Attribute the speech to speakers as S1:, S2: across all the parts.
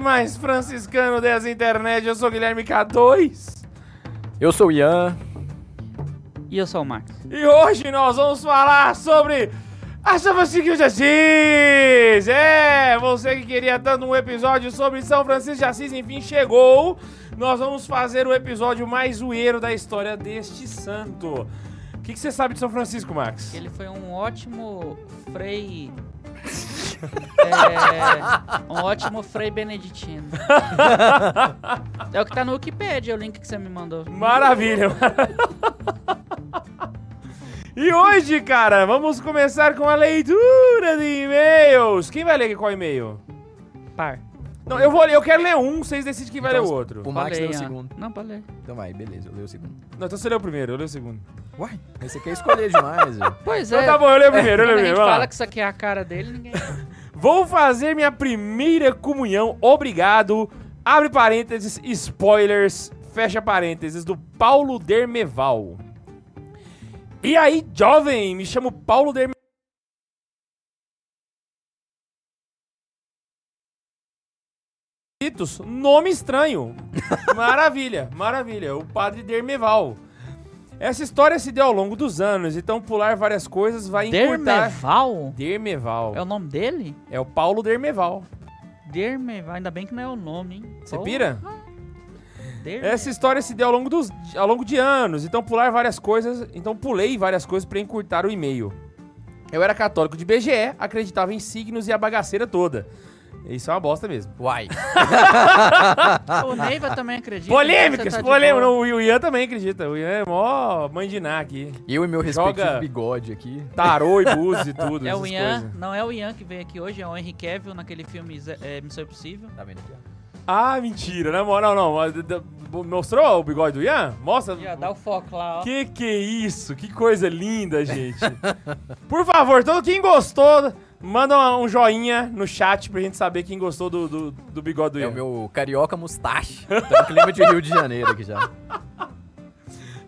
S1: mais franciscano dessa internet. Eu sou Guilherme K2.
S2: Eu sou o Ian.
S3: E eu sou o Max.
S1: E hoje nós vamos falar sobre a São Francisco de Assis. É, você que queria tanto um episódio sobre São Francisco de Assis, enfim, chegou. Nós vamos fazer o episódio mais zoeiro da história deste santo. O que, que você sabe de São Francisco, Max?
S3: Ele foi um ótimo frei. É, um ótimo frei beneditino. é o que tá no Wikipedia, o link que você me mandou.
S1: Maravilha. e hoje, cara, vamos começar com a leitura de e-mails. Quem vai ler qual e-mail?
S3: Par.
S1: Não, eu vou ler, eu quero ler um, vocês decidem quem vai
S2: Então,
S1: ler o outro.
S2: O Max leu o segundo.
S3: Não, pode ler.
S2: Então vai, beleza, eu leio o segundo.
S1: Não, então você leu o primeiro, eu leio o segundo.
S2: Uai, mas você quer escolher demais, velho.
S3: Pois
S1: Então
S3: é.
S1: tá bom, eu leio o primeiro, eu leio o
S3: a gente
S1: primeiro. vai lá.
S3: fala que isso aqui é a cara dele, ninguém.
S1: Vou fazer minha primeira comunhão, obrigado. Abre parênteses, spoilers, fecha parênteses, do Paulo Dermeval. E aí, jovem, me chamo Paulo Dermeval. Nome estranho. Maravilha, maravilha. O padre Dermeval. Essa história se deu ao longo dos anos, então pular várias coisas vai encurtar.
S3: Dermeval?
S1: Dermeval.
S3: É o nome dele?
S1: É o Paulo Dermeval.
S3: Dermeval. Ainda bem que não é o nome, hein?
S1: Você pira?
S3: Dermeval.
S1: Essa história se deu ao longo, dos, ao longo de anos, então pular várias coisas, então pulei várias coisas pra encurtar o e-mail. Eu era católico de BGE, acreditava em signos e a bagaceira toda. Isso é uma bosta mesmo.
S2: Uai.
S3: O Neiva também acredita.
S1: Polêmicas,
S3: tá
S1: polêmicas. O Ian também acredita. O Ian é mó mandiná aqui.
S2: Eu e meu respectivo
S1: Joga-
S2: bigode aqui.
S1: Tarô e búzios e tudo.
S3: É o Ian,
S1: coisas.
S3: não é o Ian que veio aqui hoje, é o Henry Cavill naquele filme é, Missão Impossível.
S2: Tá vendo aqui, ó?
S1: Ah, mentira, na moral, não. Mostrou o bigode do Ian? Mostra.
S3: Já dá o foco lá, ó.
S1: Que que é isso? Que coisa linda, gente. Por favor, todo quem gostou, manda um joinha no chat pra gente saber quem gostou do, do, do bigode do
S2: É o meu carioca mustache. Tá no clima de Rio de Janeiro aqui já.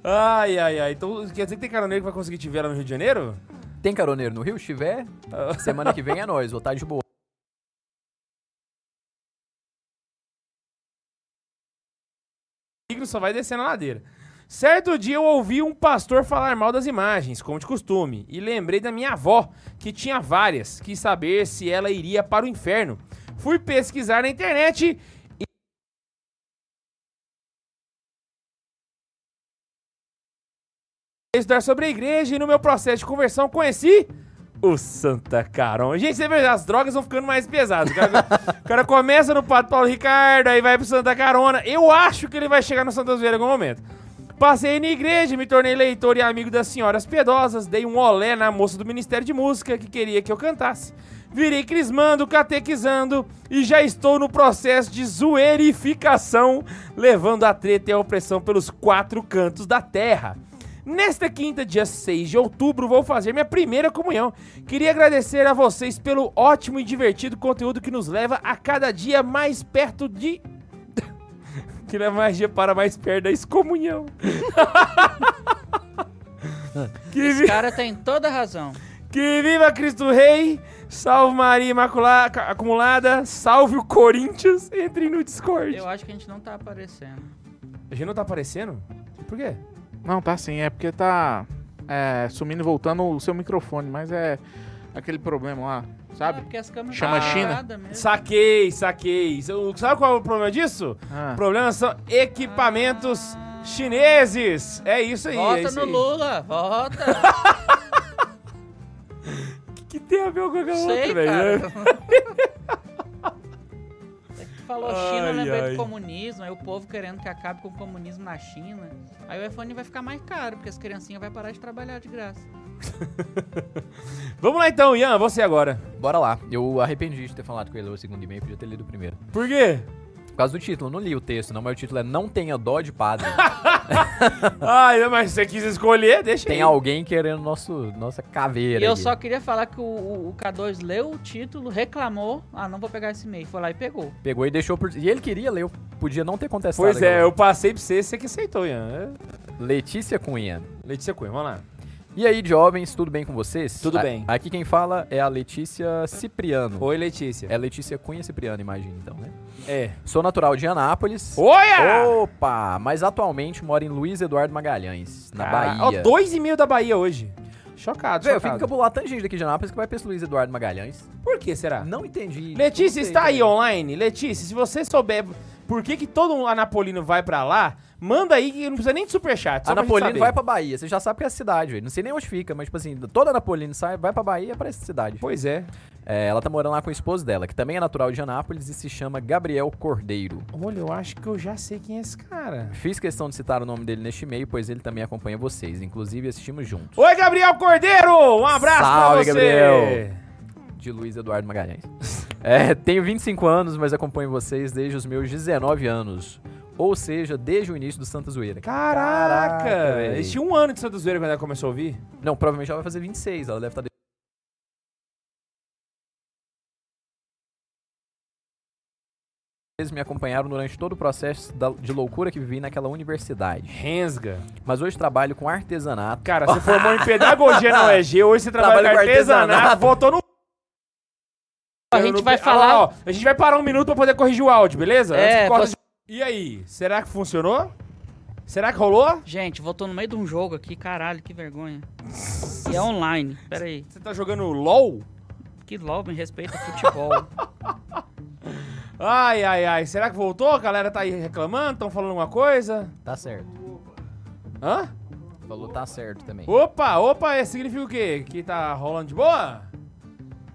S1: Ai, ai, ai. Então quer dizer que tem caroneiro que vai conseguir te ver lá no Rio de Janeiro?
S2: Tem caroneiro no Rio? Se tiver, semana que vem é nós. Vou estar de boa.
S1: só vai descendo a ladeira. Certo dia eu ouvi um pastor falar mal das imagens, como de costume, e lembrei da minha avó, que tinha várias, quis saber se ela iria para o inferno. Fui pesquisar na internet e. Estudar sobre a igreja e no meu processo de conversão conheci o Santa Carona. Gente, você vê, as drogas vão ficando mais pesadas. O cara, o cara começa no Pato Paulo Ricardo, aí vai pro Santa Carona. Eu acho que ele vai chegar no Santa Zoeira em algum momento. Passei na igreja, me tornei leitor e amigo das senhoras piedosas, dei um olé na moça do Ministério de Música que queria que eu cantasse. Virei crismando, catequizando e já estou no processo de zoeirificação, levando a treta e a opressão pelos quatro cantos da terra. Nesta quinta, dia 6 de outubro, vou fazer minha primeira comunhão. Queria agradecer a vocês pelo ótimo e divertido conteúdo que nos leva a cada dia mais perto de. Que leva mais dia para mais perto da excomunhão. que,
S3: Esse
S1: vi-
S3: cara tem toda a razão.
S1: que viva Cristo Rei! Salve Maria Imaculada, acumulada, salve o Corinthians, entrem no Discord.
S3: Eu acho que a gente não tá aparecendo.
S1: A gente não tá aparecendo? Por quê?
S4: Não, tá sim, é porque tá é, sumindo e voltando o seu microfone, mas é aquele problema lá, sabe?
S3: porque as câmeras
S4: Chama China.
S1: Saquei, saquei. Sabe qual é o problema disso?
S4: Ah,
S1: O problema são equipamentos chineses. É isso aí. é
S3: Volta
S1: isso
S3: no
S1: aí.
S3: Lula, volta.
S1: O que, que tem a ver com a
S3: Sei,
S1: outra, velho?
S3: É falou China, eu
S1: Ai,
S3: lembrei
S1: ai.
S3: do comunismo, aí o povo querendo que acabe com o comunismo na China. Aí o iPhone vai ficar mais caro, porque as criancinhas vão parar de trabalhar de graça.
S1: Vamos lá então, Ian, você agora.
S2: Bora lá. Eu arrependi de ter falado ia ler o segundo e-mail, podia ter lido o primeiro.
S1: Por quê?
S2: Por causa do título, eu não li o texto, não, mas o título é Não Tenha Dó de Padre.
S1: Ai, mas se você quis escolher, deixa
S2: Tem
S1: aí.
S2: alguém querendo nosso, nossa caveira.
S3: E eu
S2: aqui.
S3: só queria falar que o, o- o K2 leu o título, reclamou, ah, não vou pegar esse e-mail. Foi lá e pegou.
S2: Pegou e deixou por. E ele queria ler, eu podia não ter contestado.
S1: Pois é, eu passei pra você, você que aceitou, Ian. É.
S2: Letícia Cunha.
S1: Letícia Cunha, vamos lá.
S2: E aí, jovens, tudo bem com vocês?
S1: Tudo
S2: A-
S1: bem.
S2: Aqui quem fala é a Letícia Cipriano.
S1: Oi, Letícia.
S2: É Letícia Cunha Cipriano, imagina então, né?
S1: É.
S2: Sou natural de Anápolis.
S1: Olha!
S2: Opa! Mas atualmente moro em Luiz Eduardo Magalhães, na Bahia.
S1: Ó, dois e meio da Bahia hoje. Chocado,
S2: Véi, eu fico
S1: chocado.
S2: encabulado tanta gente daqui de Anápolis que vai pra esse Luiz Eduardo Magalhães.
S1: Por que será?
S2: Não entendi.
S1: Letícia,
S2: Não sei
S1: está aí online? Letícia, se você souber por que, que todo um anapolino vai pra lá, manda aí que não precisa nem de superchat. Pra
S2: Anapolino vai pra Bahia. Você já sabe que é a cidade, velho. Não sei nem onde fica, mas, tipo assim, toda Anapolino sai, vai pra Bahia pra essa cidade.
S1: Pois é.
S2: É, ela tá morando lá com o esposo dela, que também é natural de Anápolis e se chama Gabriel Cordeiro.
S1: Olha, eu acho que eu já sei quem é esse cara.
S2: Fiz questão de citar o nome dele neste e-mail, pois ele também acompanha vocês. Inclusive, assistimos juntos.
S1: Oi, Gabriel Cordeiro! Um abraço pra
S2: Salve,
S1: você!
S2: Gabriel! De Luiz Eduardo Magalhães. É, tenho 25 anos, mas acompanho vocês desde os meus 19 anos. Ou seja, desde o início do Santa Zoeira.
S1: Caraca!
S2: Caraca,
S1: um ano de Santa Zoeira quando ela começou a ouvir.
S2: Não, provavelmente ela vai fazer 26. Ela deve estar. Eles me acompanharam durante todo o processo de loucura que vivi naquela universidade.
S1: Rensga.
S2: Mas hoje trabalho com artesanato.
S1: Cara, você formou em pedagogia na UEG, hoje você trabalha com artesanato. voltou no...
S3: A gente vai
S1: Ah,
S3: falar.
S1: ó, a gente vai parar um minuto pra poder corrigir o áudio, beleza?
S3: É,
S1: Antes que corta- E aí, será que funcionou? Será que rolou?
S3: Gente, voltou no meio de um jogo aqui, caralho, que vergonha. E é online, pera aí.
S1: Você tá jogando LOL?
S3: Que LOL me respeita futebol.
S1: Ai, ai, ai. Será que voltou? A galera tá aí reclamando? Estão falando alguma coisa?
S2: Tá certo.
S1: Hã?
S2: Falou tá certo também.
S1: Opa, opa, é, significa o quê? Que tá rolando de boa?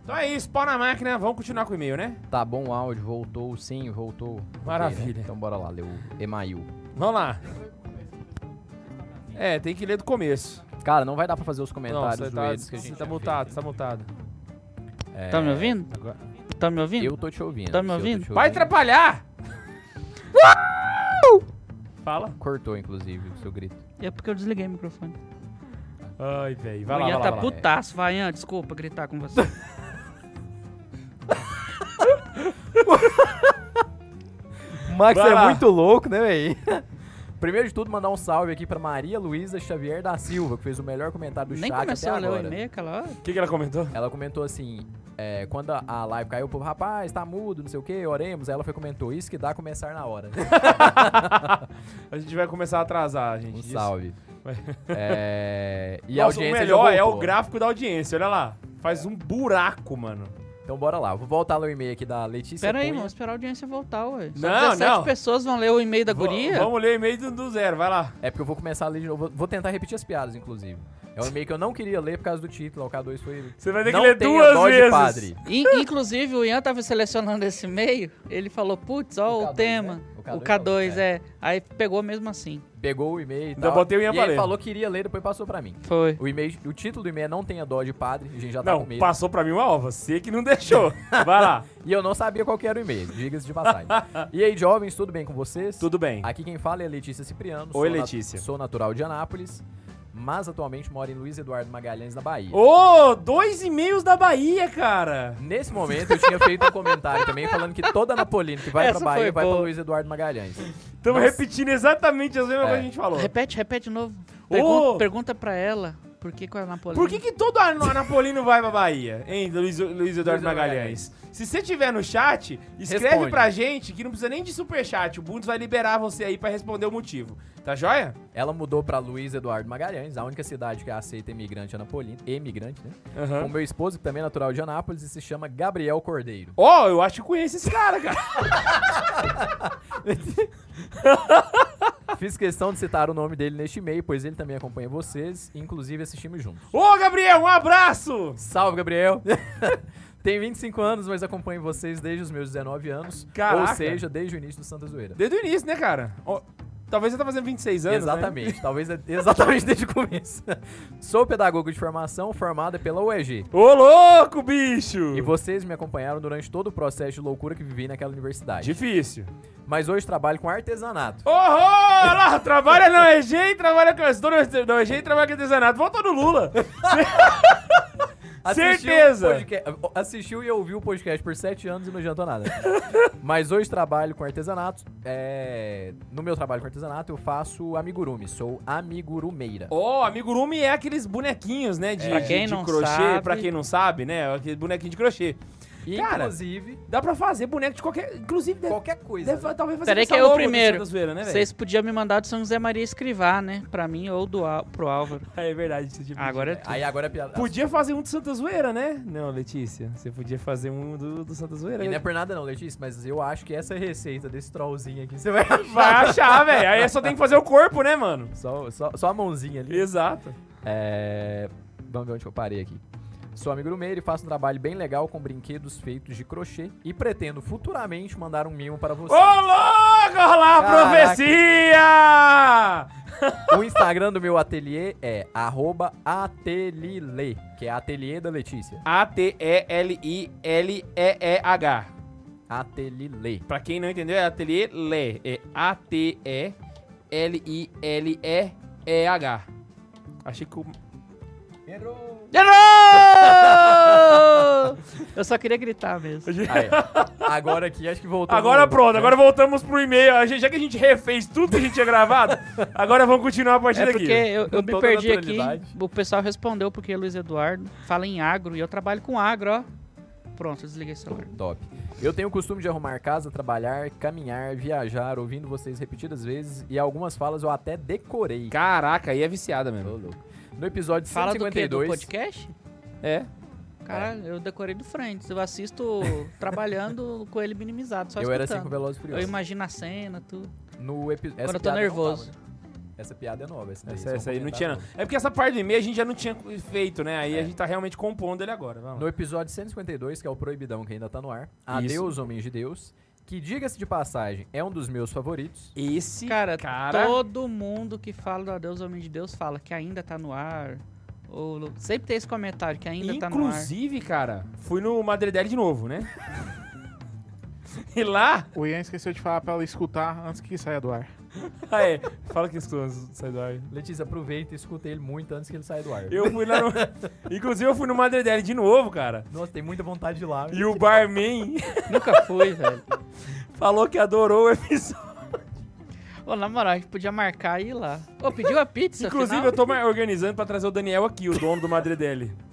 S1: Então é isso, pau na máquina, vamos continuar com o e-mail, né?
S2: Tá bom o áudio, voltou, sim, voltou. Ok,
S1: Maravilha.
S2: né? Então bora lá, ler o email.
S1: Vamos lá. É, tem que ler do começo.
S2: Cara, não vai dar pra fazer os
S1: Não,
S2: comentários
S1: você tá,
S2: zoeiros que a
S1: você
S2: gente
S1: tá
S2: já
S1: mutado, você tá mutado.
S2: É,
S3: Tá me ouvindo?
S1: Agora...
S3: Tá me ouvindo?
S2: Eu tô te ouvindo.
S3: Tá me
S2: eu tô
S3: ouvindo?
S1: Vai atrapalhar! Fala.
S2: Cortou, inclusive, o seu grito.
S3: É porque eu desliguei o microfone.
S1: Ai, velho. Vai
S3: o
S1: lá,
S3: Ian
S1: vai
S3: tá
S1: lá, vai lá.
S3: putaço, vai, Ian, desculpa gritar com você.
S2: O Max
S1: Vai
S2: é
S1: lá.
S2: muito louco, né, véi? Primeiro de tudo, mandar um salve aqui pra Maria Luísa Xavier da Silva, que fez o melhor comentário do
S3: Nem
S2: chat
S3: começou
S2: até
S3: a ler o
S2: agora.
S3: e-mail aquela hora.
S1: O que, que ela comentou?
S2: Ela comentou assim, é, quando a- a live caiu, o povo, rapaz, tá mudo, não sei o que, oremos. Aí ela foi comentou, isso que dá começar na hora.
S1: A gente vai começar a atrasar, gente.
S2: Um
S1: Isso.
S2: salve.
S1: Vai.
S2: É, e a
S1: Nossa, o
S2: audiência
S1: melhor
S2: já
S1: é o
S2: voltou.
S1: gráfico da audiência, olha lá. Faz um buraco, mano.
S2: Então bora lá, vou voltar a ler o e-mail aqui da Letícia
S3: Pera aí,
S2: Cunha.
S3: vamos esperar a audiência voltar, ué. Só
S1: Não,
S3: 17
S1: não.
S3: pessoas vão ler o e-mail da
S1: V-
S3: guria?
S1: Vamos ler o e-mail do, do zero, vai lá.
S2: É porque eu vou começar a ler de novo. Vou- Vou tentar repetir as piadas, inclusive. É um e-mail que eu não queria ler por causa do título. O K2 foi.
S1: Você vai ter que
S2: não
S1: ler
S2: tenha
S1: duas
S2: dó
S1: vezes.
S2: de.
S3: In- inclusive, o Ian tava selecionando esse e-mail, ele falou, putz, ó
S2: O
S3: o,
S2: K2,
S3: tema.
S2: O
S3: O
S2: K2
S3: K2,
S2: falou,
S3: é. Aí pegou mesmo assim.
S2: Pegou o e-mail e
S1: Ainda
S2: tal.
S1: botei o Ian
S2: e ele falou que iria ler, depois passou pra mim.
S3: Foi.
S2: O, e-mail, o título do e-mail é Não Tenha Dó de Padre. A gente já tá
S1: Não,
S2: com medo.
S1: passou pra mim uma ó, você que não deixou. Vai lá.
S2: E eu não sabia qual que era o e-mail, diga-se de passagem. e aí, jovens, tudo bem com vocês?
S1: Tudo bem.
S2: Aqui quem fala é a Letícia Cipriano.
S1: Oi,
S2: sou nat-
S1: Letícia.
S2: sou natural de Anápolis, mas atualmente moro em Luiz Eduardo Magalhães, na Bahia.
S1: Ô, dois e-mails da Bahia, cara.
S2: Nesse momento eu tinha feito um comentário também falando que toda Napolina que vai
S3: Essa
S2: pra Bahia vai pra. Luiz Eduardo Magalhães.
S1: Estamos repetindo exatamente as mesmas
S2: É.
S1: coisas que a gente falou.
S3: Repete, repete de novo. Pergunta, pergunta pra ela por que com a Napolina.
S1: Por que, que todo an- Anapolino vai pra Bahia, hein, Luiz, Luiz Eduardo
S2: Luiz
S1: Magalhães? Se você tiver no chat, escreve
S2: Responde.
S1: pra gente que não precisa nem de superchat. O Bundes vai liberar você aí pra responder o motivo. Tá joia?
S2: Ela mudou pra Luiz Eduardo Magalhães, a única cidade que aceita imigrante anapolino, emigrante, né?
S1: Aham.
S2: Com meu esposo, que também é natural de Anápolis, e se chama Gabriel Cordeiro.
S1: Ó, eu acho que conheço esse cara, cara.
S2: Fiz questão de citar o nome dele neste e-mail, pois ele também acompanha vocês, inclusive assistimos juntos.
S1: Ô, Gabriel, um abraço!
S2: Salve, Gabriel! Tenho 25 anos, mas acompanho vocês desde os meus 19 anos.
S1: Caraca.
S2: Ou seja, desde o início do Santa Zoeira.
S1: Desde o início, né, cara? Ó, talvez você tá fazendo 26 anos, né?
S2: Exatamente, talvez é- exatamente desde o começo. Sou pedagogo de formação, formada pela UEG.
S1: Ô, louco, bicho!
S2: E vocês me acompanharam durante todo o processo de loucura que vivi naquela universidade.
S1: Difícil.
S2: Mas hoje trabalho com artesanato.
S1: Ô, olha lá, trabalha na EG e trabalha com... Estou na EG e trabalha com artesanato. Volta no Lula.
S2: Assistiu
S1: Certeza.
S2: podca- Assistiu e ouviu o podcast por sete anos e não adiantou nada. Mas hoje trabalho com artesanato. é, No meu trabalho com artesanato, eu faço amigurumi. Sou amigurumeira.
S1: Ó, amigurumi é aqueles bonequinhos, né? De,
S3: Pra quem
S1: de
S3: não
S1: crochê,
S3: sabe.
S1: pra quem não sabe, né? Aquele bonequinho de crochê.
S2: E,
S1: Cara,
S2: inclusive,
S1: Dá pra fazer boneco de qualquer. Inclusive, deve,
S2: qualquer coisa.
S1: deve talvez fazer
S3: Peraí que é o
S1: do
S3: primeiro.
S1: Zoeira, né, velho?
S3: Vocês podiam me mandar do São José Maria escrivar, né? Pra mim ou do, pro Álvaro.
S1: É verdade. Você tinha
S3: Agora é.
S2: Aí agora é piada.
S1: Podia fazer um do Santa Zoeira, né? Não, Letícia. Você podia fazer um do, do Santa Zoeira.
S2: E não é por nada não, Letícia, mas eu acho que essa receita desse trollzinho aqui, você vai achar.
S1: Vai achar, velho. Aí só tem que fazer o corpo, né, mano?
S2: Só, só, só a mãozinha ali.
S1: Exato.
S2: É... Vamos ver onde eu parei aqui. Sou amigo do Meire e faço um trabalho bem legal com brinquedos feitos de crochê e pretendo futuramente mandar um mimo para
S1: Ô,
S2: você.
S1: louco! Olha lá a
S2: Caraca.
S1: profecia!
S2: O Instagram do meu ateliê é arroba atelile, que é ateliê da Letícia.
S1: A-T-E-L-I-L-E-E-H.
S2: Atelile.
S1: Pra quem não entendeu, é ateliê Lé. É A-T-E-L-I-L-E-E-H. Achei que o.
S2: Errou!
S3: Errou! Eu só queria gritar mesmo.
S2: Aí, agora aqui acho que voltou.
S1: Agora
S2: no-
S1: pronto, agora voltamos pro e-mail. Gente- Já que a gente refez tudo que a gente tinha gravado, agora vamos continuar a partir
S3: É
S1: daqui.
S3: porque eu, eu me perdi aqui. O pessoal respondeu porque Luiz Eduardo fala em agro e eu trabalho com agro, ó. Pronto, eu desliguei o celular.
S2: Top. Eu tenho o costume de arrumar casa, trabalhar, caminhar, viajar, ouvindo vocês repetidas vezes e algumas falas eu até decorei.
S1: Caraca, aí é viciada
S2: Tô
S1: mesmo.
S2: louco. No episódio
S3: Fala do que? Do
S2: 152,
S3: podcast?
S1: É.
S3: Caralho, eu decorei do Friends. Eu assisto trabalhando com ele minimizado, só
S2: eu era assim com
S3: escutando.
S2: Velozes e
S3: Eu
S2: Furiosos.
S3: imagino a cena, tudo.
S2: No epi... essa
S3: Quando eu tô nervoso.
S2: tava, né? Essa piada é nova. Essa,
S1: Essa, essa aí não tinha, não. É porque essa parte do e-mail a gente já não tinha feito, né? Aí
S2: É.
S1: a gente tá realmente compondo ele agora. Vamos.
S2: No episódio 152, que é o Proibidão, que ainda tá no ar. Adeus, Homens de Deus. Que, diga-se de passagem, é um dos meus favoritos.
S1: Esse
S3: Cara,
S1: cara.
S3: todo mundo que fala do Adeus Homem de Deus fala que ainda tá no ar. Ou sempre tem esse comentário que ainda tá no ar.
S1: Inclusive, cara, fui no Madredele de novo, né? e lá.
S4: O Ian esqueceu de falar pra ela escutar antes que saia do ar.
S1: Ah, é. Fala que estou sai do ar.
S2: Letícia, aproveita e escuta ele muito antes que ele saia do ar.
S1: Eu fui lá no. Inclusive, eu fui no Madredele de novo, cara.
S2: Nossa, tem muita vontade de ir lá.
S1: E o barman
S3: Nunca fui, velho.
S1: falou que adorou o episódio.
S3: Ô, na moral, a gente podia marcar e ir lá. Ô, pediu a pizza,
S1: Inclusive,
S3: afinal?
S1: eu tô organizando pra trazer o Daniel aqui, o dono do Madredele. Aí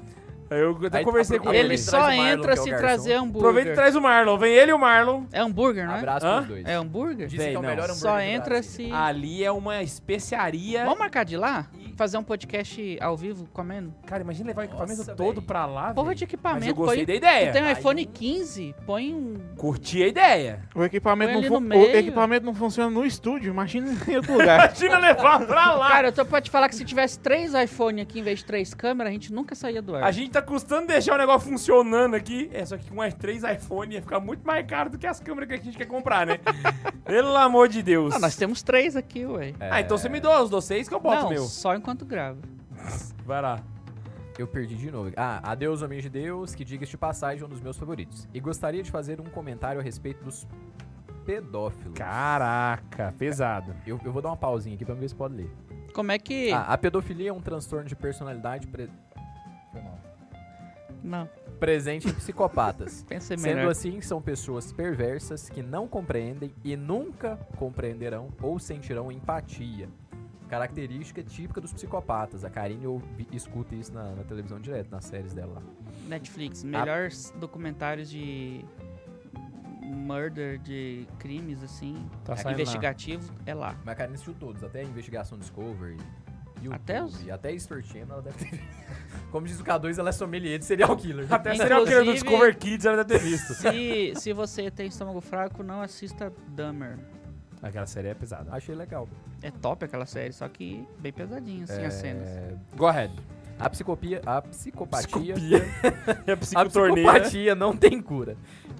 S1: eu até
S2: Aí,
S1: conversei com ele.
S3: Ele só
S2: Marlon,
S3: entra
S2: é
S3: se
S2: garçom.
S3: trazer hambúrguer.
S1: Aproveita e traz o Marlon. Vem ele e o Marlon.
S3: É hambúrguer, não é?
S2: Abraço
S1: Hã?
S2: pros dois.
S3: É hambúrguer?
S2: Dizem que é o melhor hambúrguer
S3: Só
S2: do
S3: entra
S2: Brasil.
S3: se...
S1: Ali é uma especiaria.
S3: Vamos marcar de lá? Fazer um podcast ao vivo comendo?
S1: Cara, imagina levar o equipamento
S2: Nossa,
S1: todo
S2: véi.
S1: pra lá,
S3: Porra de equipamento.
S1: Mas eu gostei
S3: põe-
S1: da ideia.
S3: Tu tem um
S2: Aí-
S3: iPhone 15, põe um...
S1: Curti a ideia.
S4: O equipamento,
S3: Põe
S4: não
S3: ali
S4: fu-
S3: no
S4: o
S3: meio.
S4: equipamento não funciona no estúdio, imagina em outro lugar.
S1: Imagina levar pra lá.
S3: Cara, eu tô pra te falar que se tivesse três iPhone aqui em vez de três câmeras, a gente nunca saía do ar.
S1: A gente tá custando deixar o negócio funcionando aqui. É, só que com mais três iPhone ia ficar muito mais caro do que as câmeras que a gente quer comprar, né? Pelo amor de Deus.
S3: Ah, nós temos três aqui, ué.
S2: É,
S1: Ah, então você me doa os dois que eu boto
S3: não,
S1: o meu.
S3: só enquanto grava.
S1: Vai lá.
S2: Eu perdi de novo. Ah, Adeus, Homens de Deus, que diga-se de passagem, é um dos meus favoritos. E gostaria de fazer um comentário a respeito dos pedófilos.
S1: Caraca, pesado.
S2: Eu, eu vou dar uma pausinha aqui pra ver se pode ler.
S3: Como é que...
S2: Ah, a pedofilia é um transtorno de personalidade pre-.
S3: Não,
S2: presente em psicopatas.
S3: pensei
S2: Sendo
S3: melhor.
S2: assim, são pessoas perversas que não compreendem e nunca compreenderão ou sentirão empatia. Característica típica dos psicopatas. A Karine escuta isso na, na televisão direto, nas séries dela. lá.
S3: Netflix, melhores documentários de murder, de crimes, assim,
S1: Tá
S2: É
S1: saindo lá.
S3: investigativo, é lá.
S2: Mas a Karine assistiu todos, até a Investigação Discovery, YouTube,
S3: Até os-
S2: até Channel, ela deve ter Como diz o K2, ela é sommelier de serial killer.
S1: Até serial killer do
S3: Inclusive-
S1: Discover Kids ela deve ter visto.
S3: Se, se você tem estômago fraco, não assista Dahmer.
S1: Aquela série é pesada.
S2: Achei legal.
S3: É top aquela série, só que bem pesadinho, assim, as cenas.
S2: É,
S1: Go ahead.
S2: A psicopia, a psicopatia,
S1: É a
S2: a psicopatia não tem cura.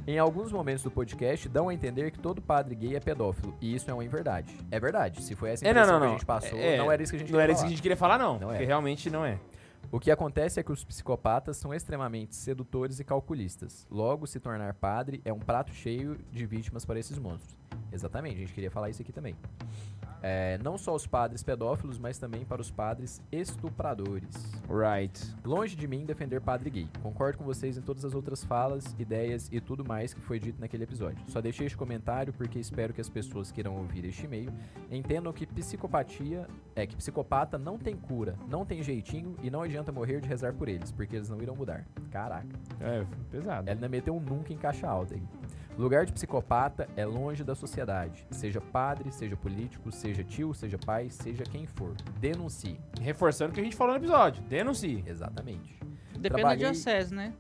S2: Em alguns momentos do podcast, dão a entender que todo padre gay é pedófilo. E isso é uma inverdade. É verdade. Se foi essa
S1: É,
S2: impressão
S1: não, não,
S2: que a gente passou,
S1: É,
S2: não era isso que a gente
S1: Não era
S2: queria
S1: isso que a
S2: falar.
S1: gente queria falar, não.
S2: Não é.
S1: porque realmente não é.
S2: O que acontece é que os psicopatas são extremamente sedutores e calculistas. Logo, se tornar padre é um prato cheio de vítimas para esses monstros. Exatamente, a gente queria falar isso aqui também. É, não só os padres pedófilos, mas também para os padres estupradores.
S1: Right.
S2: Longe de mim defender padre gay. Concordo com vocês em todas as outras falas, ideias e tudo mais que foi dito naquele episódio. Só deixei este comentário porque espero que as pessoas que irão ouvir este e-mail entendam que psicopatia é que psicopata não tem cura, não tem jeitinho e não adianta morrer de rezar por eles, porque eles não irão mudar. Caraca.
S1: É, pesado.
S2: Ela ainda meteu um nunca em caixa alta aí. Lugar de psicopata é longe da sociedade. Seja padre, seja político, seja tio, seja pai, seja quem for. Denuncie.
S1: Reforçando o que a gente falou no episódio. Denuncie.
S2: Exatamente.
S3: Depende
S2: Trabalhei-
S3: da diocese, né?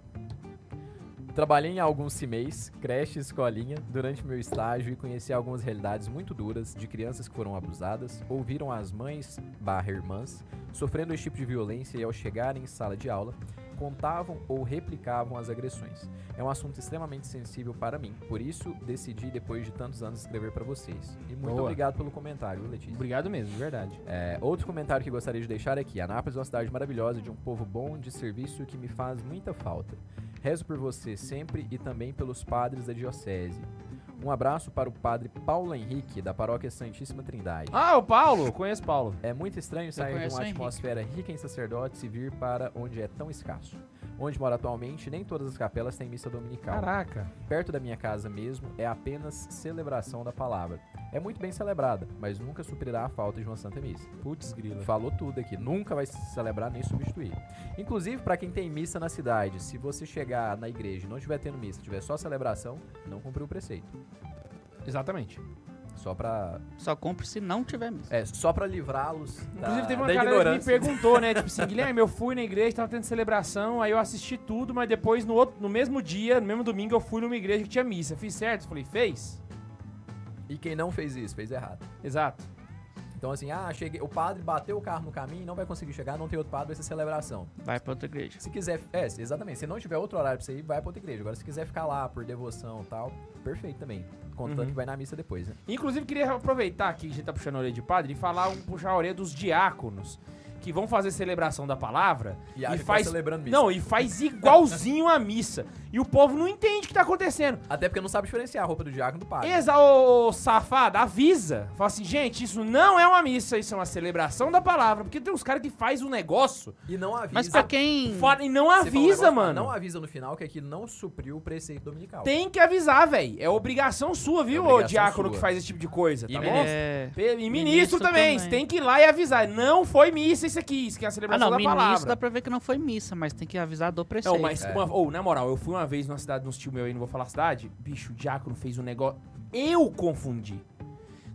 S2: Trabalhei em alguns CIMEIs, creche e escolinha, durante meu estágio e conheci algumas realidades muito duras de crianças que foram abusadas, ouviram as mães barra irmãs sofrendo esse tipo de violência e ao chegarem em sala de aula, contavam ou replicavam as agressões. É um assunto extremamente sensível para mim, por isso decidi depois de tantos anos escrever para vocês. E muito
S1: Boa.
S2: obrigado pelo comentário, Letícia.
S1: Obrigado mesmo, de verdade.
S2: É, outro comentário que gostaria de deixar é que Anápolis é uma cidade maravilhosa, de um povo bom, de serviço que me faz muita falta. Rezo por você sempre e também pelos padres da diocese. Um abraço para o padre Paulo Henrique, da paróquia Santíssima Trindade.
S1: Ah, o Paulo. Conheço o Paulo.
S2: É muito estranho sair de uma atmosfera rica em sacerdotes e vir para onde é tão escasso. Onde moro atualmente, nem todas as capelas têm missa dominical.
S1: Caraca.
S2: Perto da minha casa mesmo, é apenas celebração da palavra. É muito bem celebrada, mas nunca suprirá a falta de uma santa missa.
S1: Putz, grila.
S2: Falou tudo aqui. Nunca vai se celebrar nem substituir. Inclusive, pra quem tem missa na cidade, se você chegar na igreja e não estiver tendo missa, tiver só celebração, não cumpriu o preceito.
S1: Exatamente.
S2: Só pra.
S3: Só compre se não tiver missa.
S2: É, só pra livrá-los da,
S1: Inclusive, teve uma
S2: da
S1: galera que me
S2: ignorância.
S1: perguntou, né? Tipo assim, Guilherme, eu fui na igreja, tava tendo celebração, aí eu assisti tudo, mas depois, no, outro, no mesmo dia, no mesmo domingo, eu fui numa igreja que tinha missa. Fiz certo? Eu falei, fez?
S2: E quem não fez isso, fez errado.
S1: Exato.
S2: Então, assim, ah, cheguei, o padre bateu o carro no caminho, não vai conseguir chegar, não tem outro padre, vai ser celebração.
S3: Vai pra outra igreja.
S2: Se quiser, é, exatamente, se não tiver outro horário pra você ir, vai pra outra igreja. Agora, se quiser ficar lá por devoção e tal, perfeito também. Contando
S1: Uhum.
S2: que vai na missa depois, né?
S1: Inclusive, queria aproveitar aqui que a gente tá puxando a orelha de padre e falar, um, puxar a orelha dos diáconos que vão fazer celebração da palavra
S2: E,
S1: e faz.
S2: tá missa.
S1: Não, e faz igualzinho a missa. E o povo não entende o que tá acontecendo.
S2: Até porque não sabe diferenciar a roupa do diácono do padre.
S1: Exa, ô, ô, safado, avisa. Fala assim, gente, isso não é uma missa, isso é uma celebração da palavra. Porque tem uns caras que faz um negócio
S2: E não avisa.
S3: Mas pra quem.
S1: foda e não
S2: Você um
S1: avisa,
S2: negócio,
S1: mano.
S2: Não avisa no final que aquilo não supriu o preceito dominical.
S1: Tem que avisar, velho. É obrigação sua, viu,
S2: É
S1: ô
S2: obrigação
S1: diácono
S2: sua.
S1: que faz esse tipo de coisa,
S2: E
S1: tá
S2: ministro.
S1: bom?
S3: É...
S1: E ministro,
S3: Ministro
S1: também, você tem que ir lá e avisar. Não foi missa isso aqui, isso que é a
S3: Ah,
S1: celebração
S3: não,
S1: da
S3: ministro
S1: palavra.
S3: dá pra ver que não foi missa, mas tem que avisar do preceito.
S1: Não, mas,
S2: É.
S1: uma, ou, na moral, eu fui uma vez numa cidade, num tio meu aí, não vou falar a cidade. Bicho, o diácono fez um negócio. Eu confundi.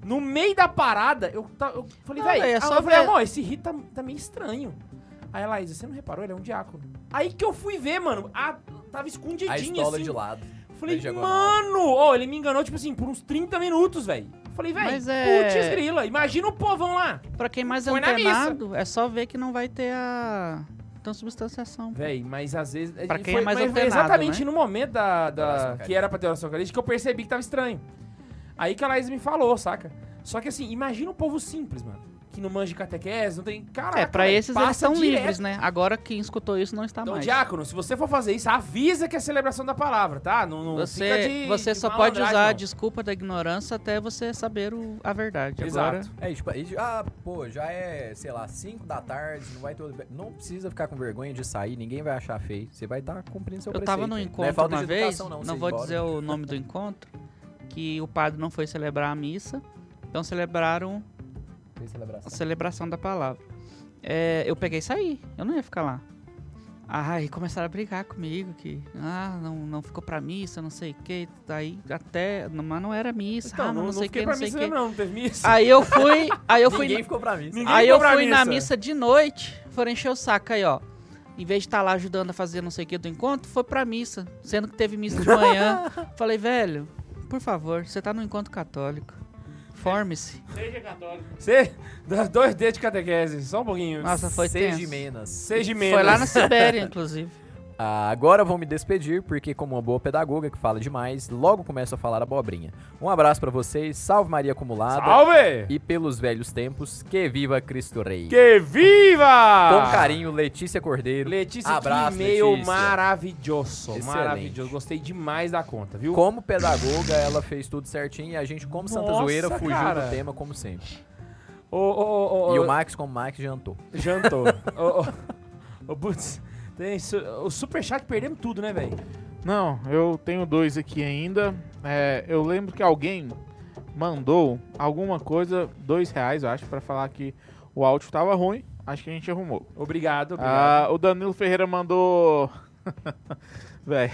S1: No meio da parada, eu, ta- eu falei,
S3: Não,
S1: velho.
S3: véi, é só
S1: eu falei,
S3: ver-
S1: amor, esse rito tá, tá meio estranho. Aí a Laísa, você não reparou? Ele é um diácono. Aí que eu fui ver, mano. Ah, tava escondidinho
S2: A estola
S1: assim.
S2: de lado.
S1: Falei,
S2: da diagonal.
S1: mano! Ó, ele me enganou, tipo assim, por uns 30 minutos, velho. Falei, velho,
S3: Mas é-
S1: putz grila. Imagina o povão lá.
S3: Pra quem mais é
S1: Foi na
S3: antenado, é só ver que não vai ter a transubstanciação.
S1: Véi, mas às vezes.
S3: Pra quem é mais
S1: mas foi
S3: antenado,
S1: exatamente
S3: né?
S1: no momento da, da- que era pra ter oração eucarística que eu percebi que tava estranho. Aí que a Laís me falou, saca? Só que assim, imagina um povo simples, mano. Que não manja de catequese, não tem. Caraca,
S3: É, pra esses eles são
S1: direto.
S3: livres, né? Agora quem escutou isso não está
S1: Então,
S3: mais.
S1: diácono, se você for fazer isso, avisa que é a celebração da palavra, tá? Não, não fica
S3: Você,
S1: de,
S3: você
S1: de
S3: só pode usar a
S1: não.
S3: desculpa da ignorância até você saber o- a verdade. Agora,
S1: Exato.
S2: É, tipo, e, ah, pô, já é, sei lá, 5 da tarde, não vai ter. outro- Não precisa ficar com vergonha de sair, ninguém vai achar feio. Você vai estar cumprindo seu
S3: eu
S2: preceito.
S3: tava no encontro
S2: não é falta
S3: uma
S2: de
S3: vez,
S2: educação, não.
S3: não vou
S2: embora.
S3: dizer o nome do encontro, que o padre não foi celebrar a missa, então celebraram
S2: Fez celebração.
S3: a celebração da palavra. É, eu peguei e saí, eu não ia ficar lá. Aí começaram a brigar comigo, que ah, não, não ficou pra missa, não sei o que, aí até, mas não era missa,
S1: Então,
S3: ah,
S1: não,
S3: não, sei o que, não sei o
S1: missa,
S3: que.
S1: não, não teve missa.
S3: Aí eu fui, aí eu fui,
S2: Ninguém ficou pra mim.
S1: Ninguém
S3: Aí
S1: ficou
S3: eu
S1: pra
S3: fui na
S1: missa.
S3: missa de noite, foram encher o saco aí, ó. Em vez de estar lá ajudando a fazer não sei o que do encontro, foi pra missa. Sendo que teve missa de manhã. Falei, velho, por favor, você tá no encontro católico. Forme-se.
S1: Seja católico. Dá dois dedos de catequese, só um pouquinho.
S3: Nossa, foi
S2: Seja
S3: tenso.
S2: menos.
S1: Seja menos.
S3: Foi lá na Sibéria, inclusive.
S2: Ah, agora vou me despedir, porque como uma boa pedagoga que fala demais, logo começo a falar abobrinha. Um abraço pra vocês, salve Maria Acumulada.
S1: Salve!
S2: E pelos velhos tempos, que viva Cristo Rei.
S1: Que viva!
S2: Com carinho, Letícia Cordeiro.
S1: Letícia,
S2: Abraço,
S1: que e-mail
S2: Letícia.
S1: maravilhoso.
S2: Excelente.
S1: Maravilhoso. Gostei demais da conta, viu?
S2: Como pedagoga, ela fez tudo certinho e a gente, como Santa
S1: Nossa,
S2: Zoeira, fugiu
S1: cara.
S2: do tema como sempre.
S1: Ô, ô, ô,
S2: E o Max, como Max, jantou.
S1: Jantou. Ô, ô, ô, Butz, tem su- o superchat perdemos tudo, né, velho?
S4: Não, eu tenho dois aqui ainda. É, eu lembro que alguém mandou alguma coisa, dois reais, eu acho, pra falar que o áudio tava ruim. Acho que a gente arrumou.
S1: Obrigado, obrigado.
S4: Ah, o Danilo Ferreira mandou. Véi,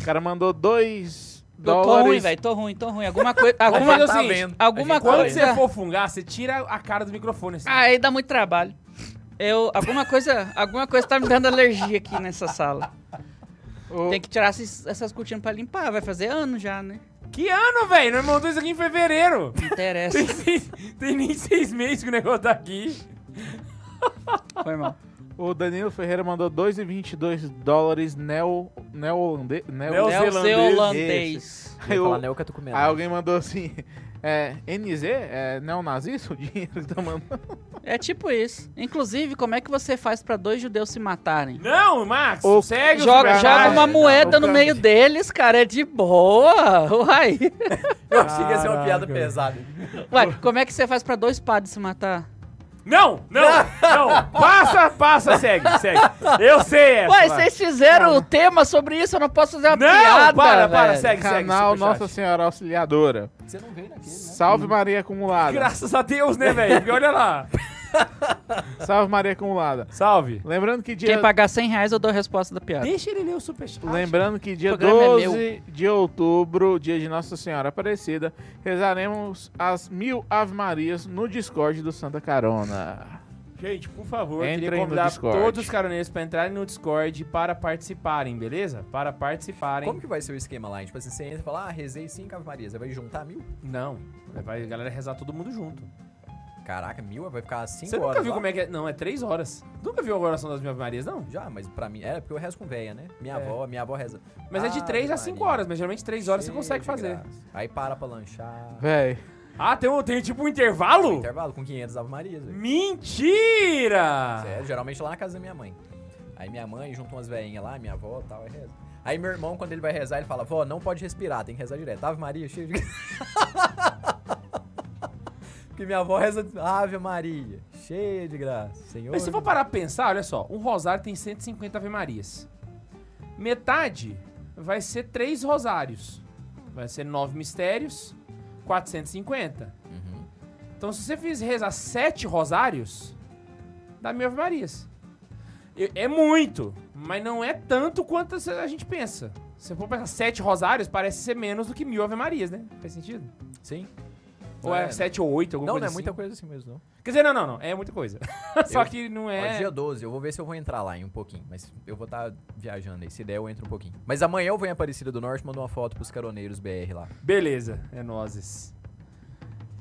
S4: o cara mandou dois
S3: Eu tô
S4: dólares.
S3: ruim, velho. Tô ruim, tô ruim. Alguma coisa.
S1: Vamos
S3: Alguma,
S2: tá vendo.
S3: alguma
S2: A gente
S1: Quando
S2: tá
S3: coisa.
S1: você for fungar, você tira a cara do microfone. Assim.
S3: Ah, aí dá muito trabalho. Eu. Alguma coisa. Alguma coisa tá me dando alergia aqui nessa sala.
S4: O-
S3: Tem que tirar esses- essas cortinas pra limpar. Vai fazer ano já, né?
S1: Que ano, velho? Nós mandamos isso aqui em fevereiro.
S3: Não interessa.
S1: Tem, seis- tem nem seis meses que o negócio tá aqui.
S3: Foi mal.
S4: O Danilo Ferreira mandou 2,22 dólares neo, neo-holandês. Neo,
S1: Neozelandês.
S3: Neozelandês.
S2: Eu ia
S4: Eu-
S2: falar Neo Catucumena.
S4: Aí alguém mandou assim: é, NZ? É neonazista o dinheiro que tá mandando?
S3: É tipo isso. Inclusive, como é que você faz pra dois judeus se matarem?
S1: Não, Max,
S4: O-
S1: segue o
S3: Joga, joga uma moeda
S4: o
S3: no meio deles, cara. É de boa. Uai.
S2: Eu achei que ia ser uma piada pesada.
S3: Uai, como é que você faz pra dois padres se matar?
S1: Não, não, não. Passa, passa, segue, segue. Eu sei essa. Vai.
S3: vocês fizeram o tema sobre isso, eu não posso fazer uma
S1: Não,
S3: piada.
S1: para, para,
S3: velho.
S1: segue, segue.
S4: Canal. Nossa Senhora Auxiliadora.
S2: Você não veio naquele, né?
S4: Salve Maria Acumulada.
S1: Graças a Deus, né, velho? Porque olha lá.
S4: Salve Maria Acumulada.
S1: Salve.
S4: Lembrando que dia.
S3: Quem pagar 100 reais, eu dou a resposta da piada.
S1: Deixa ele ler o superchat.
S4: Lembrando que dia
S3: O programa é
S4: 12 de outubro, dia de Nossa Senhora Aparecida, rezaremos as mil Ave Marias no Discord do Santa Carona.
S1: Gente, por favor,
S4: Entrem
S1: queria
S4: no
S1: convidar
S4: Discord.
S1: todos os caroneiros pra entrarem no Discord para participarem, beleza? Para participarem.
S2: Como que vai ser o esquema lá? Tipo assim, você entra e fala, ah, rezei cinco Ave Marias. Vai juntar mil?
S1: Não, vai a galera rezar todo mundo junto.
S2: Caraca, mil? Vai ficar cinco
S1: Você
S2: horas
S1: nunca viu
S2: lá?
S1: como é que é? Não, é três horas. Nunca viu a oração das mil Ave Marias, não?
S2: Já, mas pra mim... É, porque eu rezo com véia, né? Minha
S1: É.
S2: avó, minha avó reza.
S1: Mas é de
S2: Ave
S1: três a cinco horas, mas geralmente três horas você
S2: cheia
S1: consegue fazer.
S2: graça. Aí para pra lanchar.
S4: Véi,
S1: Ah, tem, um, tem tipo um intervalo?
S2: Intervalo com 500 Ave Marias, velho.
S1: Mentira!
S2: Sério, geralmente lá na casa da minha mãe. Aí minha mãe junta umas veinhas lá, minha avó e tal, aí reza. Aí meu irmão, quando ele vai rezar, ele fala, vó, não pode respirar, tem que rezar direto. Ave Maria, cheio de... Porque minha avó reza Ave Maria, cheia de graça. Senhor...
S1: Mas se for parar pra pensar, olha só, um rosário tem 150 Ave Marias. Metade vai ser três rosários. Vai ser nove mistérios, 450.
S2: Uhum.
S1: Então se você fizer rezar sete rosários, dá mil Ave Marias. É muito, mas não é tanto quanto a gente pensa. Se for pensar sete rosários, parece ser menos do que mil Ave Marias, né? Faz sentido?
S2: Sim.
S1: Ou é, sete ou oito, alguma
S2: Não,
S1: coisa
S2: não é
S1: assim.
S2: muita coisa assim mesmo, não.
S1: Quer dizer, não, não, não. É muita coisa. Só
S2: Eu-
S1: que não
S2: Ó,
S1: é...
S2: dia 12, eu vou ver se eu vou entrar lá em um pouquinho, mas eu vou estar viajando aí. Se der, eu entro um pouquinho. Mas amanhã eu vou em Aparecida do Norte, mando uma foto pros caroneiros BR lá.
S1: Beleza, é nozes.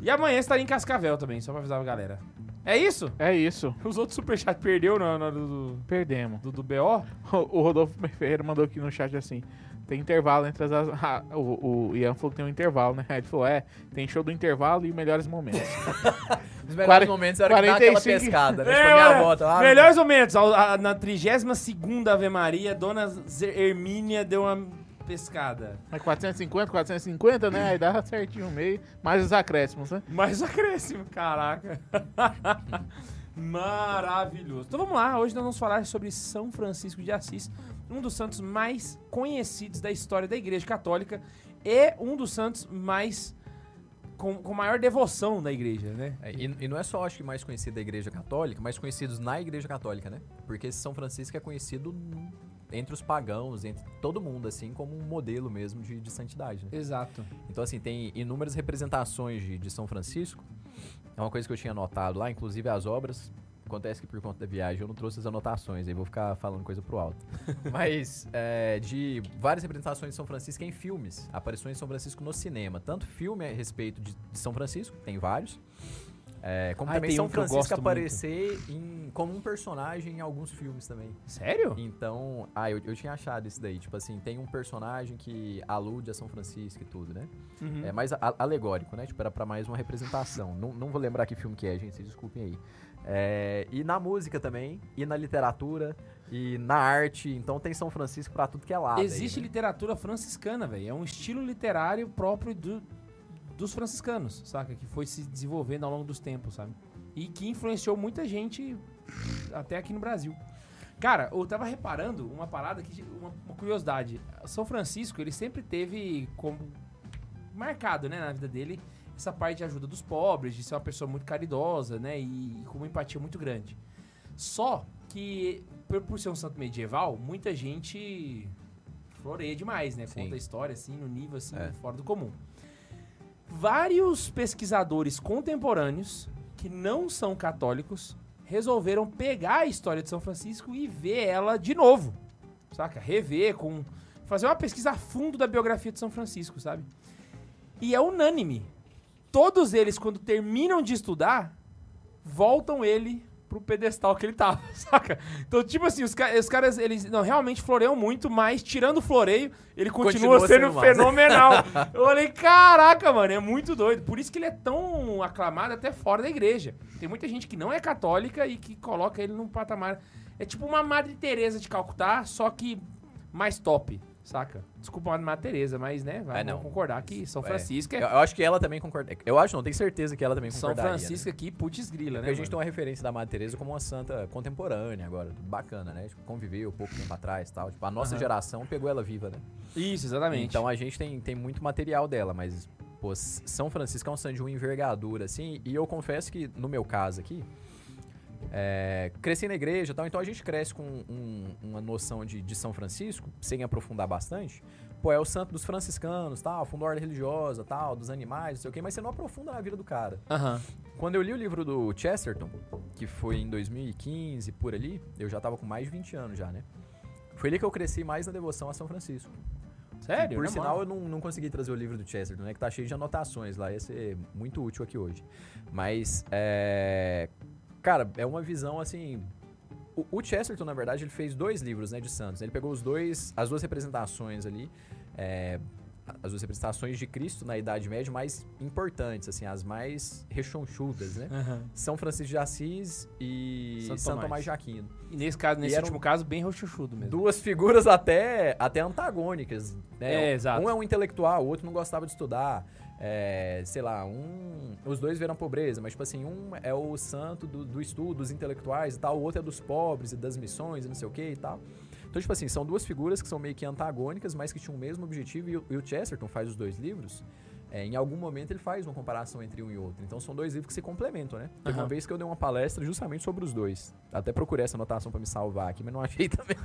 S1: E amanhã estarei em Cascavel também, só pra avisar a galera. É isso?
S4: é isso.
S1: Os outros superchat perdeu na hora do,
S4: Perdemos.
S1: do, do BO?
S4: O, o Rodolfo Ferreira mandou aqui no chat assim: tem intervalo entre as. ah, o, o Ian falou que tem um intervalo, né? Ele falou: é, tem show do intervalo e melhores momentos.
S2: Os melhores momentos era que dá aquela
S4: 45
S2: pescada, né?
S1: É,
S2: Tipo, a minha
S1: olha,
S2: avó, tá lá.
S1: Melhores momentos. ao- a- na 32 Ave Maria, Dona Hermínia deu uma pescada.
S4: Mas 450, 450, né? Aí dá certinho o meio, mais os acréscimos, né?
S1: Mais acréscimo, caraca. Maravilhoso. Então vamos lá, hoje nós vamos falar sobre São Francisco de Assis, um dos santos mais conhecidos da história da Igreja Católica e um dos santos mais com, com maior devoção da igreja, né?
S2: É, e, e não é só, acho que, mais conhecido da Igreja Católica, mas conhecidos na Igreja Católica, né? Porque São Francisco é conhecido entre os pagãos, entre todo mundo, assim, como um modelo mesmo de, de santidade, né?
S1: Exato.
S2: Então, assim, tem inúmeras representações de, de São Francisco. É uma coisa que eu tinha anotado lá, inclusive as obras. Acontece que por conta da viagem eu não trouxe as anotações, aí vou ficar falando coisa pro alto. Mas é, de várias representações de São Francisco em filmes, aparições de São Francisco no cinema. Tanto filme a respeito de, de São Francisco, tem vários. é, como
S1: Ai,
S2: também
S1: tem
S2: São
S1: um
S2: Francisco aparecer em- como um personagem em alguns filmes também.
S1: Sério?
S2: Então, ah, eu, eu tinha achado isso daí. Tipo assim, tem um personagem que alude a São Francisco e tudo, né?
S1: Uhum.
S2: É mais a- alegórico, né? Tipo, era pra mais uma representação. não, não vou lembrar que filme que é, gente, se desculpem aí. É, e na música também, e na literatura, e na arte. Então tem São Francisco pra tudo que é lado. aí,
S1: Existe
S2: né?
S1: literatura franciscana, velho. É um estilo literário próprio do- dos franciscanos, saca? Que foi se desenvolvendo ao longo dos tempos, sabe? e que influenciou muita gente até aqui no Brasil. Cara, eu tava reparando uma parada que uma, uma curiosidade. São Francisco, ele sempre teve como marcado, né, na vida dele, essa parte de ajuda dos pobres, de ser uma pessoa muito caridosa, né, e, com uma empatia muito grande. Só que por, por ser um santo medieval, muita gente floreia demais, né?
S2: Sim.
S1: Conta a história assim no nível assim
S2: É.
S1: fora do comum. Vários pesquisadores contemporâneos que não são católicos resolveram pegar a história de São Francisco e ver ela de novo. Saca? Rever com fazer uma pesquisa a fundo da biografia de São Francisco, sabe? E é unânime. Todos eles quando terminam de estudar, voltam ele pro pedestal que ele tava, saca? Então, tipo assim, os, ca- os caras, eles não, realmente floreiam muito, mas tirando o floreio, ele continua,
S2: Continua
S1: sendo,
S2: sendo
S1: fenomenal. Eu falei, caraca, mano, é muito doido. Por isso que ele é tão aclamado até fora da igreja. Tem muita gente que não é católica e que coloca ele num patamar. É tipo uma Madre Teresa de Calcutá, só que mais top, saca? Desculpa a Madre Teresa, mas né, vai,
S2: É, não.
S1: concordar que São
S2: É.
S1: Francisco é,
S2: Eu, eu acho que ela também concorda. Eu acho, não, tenho certeza que ela também
S1: São
S2: concordaria.
S1: Francisco
S2: né?
S1: aqui, putz grila, né?
S2: Porque a gente
S1: mano?
S2: tem uma referência da Madre Teresa como uma santa contemporânea agora, bacana, né? Tipo, conviveu pouco tempo atrás e tal. Tipo, a nossa
S1: Aham.
S2: geração pegou ela viva, né?
S1: Isso, exatamente.
S2: Então a gente tem, tem muito material dela, mas, pô, São Francisco é um santo de uma envergadura, assim, e eu confesso que, no meu caso aqui, é, cresci na igreja e tal, então a gente cresce com um- uma noção de, de São Francisco, sem aprofundar bastante. Pô, é o santo dos franciscanos, tal, fundou a ordem religiosa, tal, dos animais, não sei o quê, mas você não aprofunda na vida do cara.
S1: Aham.
S2: Quando eu li o livro do Chesterton, que foi em 2015, por ali, eu já tava com mais de 20 anos já, né? Foi ali que eu cresci mais na devoção a São Francisco.
S1: Sério?
S2: Por
S1: Na
S2: sinal,
S1: moral?
S2: eu não, não consegui trazer o livro do Chesterton, né? Que tá cheio de anotações lá. Ia ser muito útil aqui hoje. Mas, é... Cara, é uma visão, assim... O, o Chesterton, na verdade, ele fez dois livros, né? De Santos. Ele pegou os dois... As duas representações ali. é, As duas representações de Cristo na Idade Média mais importantes, assim. As mais rechonchudas, né?
S1: Aham.
S2: São Francisco de Assis e
S1: Santo
S2: Santo
S1: Tomás.
S2: De Aquino.
S1: E nesse caso, nesse último caso, bem rochuchudo mesmo.
S2: Duas figuras até, até antagônicas. Né?
S1: É, exato.
S2: Um é um intelectual, o outro não gostava de estudar. É, sei lá, um. Os dois viram pobreza, mas, tipo assim, um é o santo do, do estudo, dos intelectuais e tal, o outro é dos pobres e das missões e não sei o que e tal. Então, tipo assim, são duas figuras que são meio que antagônicas, mas que tinham o mesmo objetivo, e o, e o Chesterton faz os dois livros. É, em algum momento ele faz uma comparação entre um e outro. Então são dois livros que se complementam, né? Teve uma vez que eu dei uma palestra justamente sobre os dois. Até procurei essa anotação pra me salvar aqui, mas não achei também.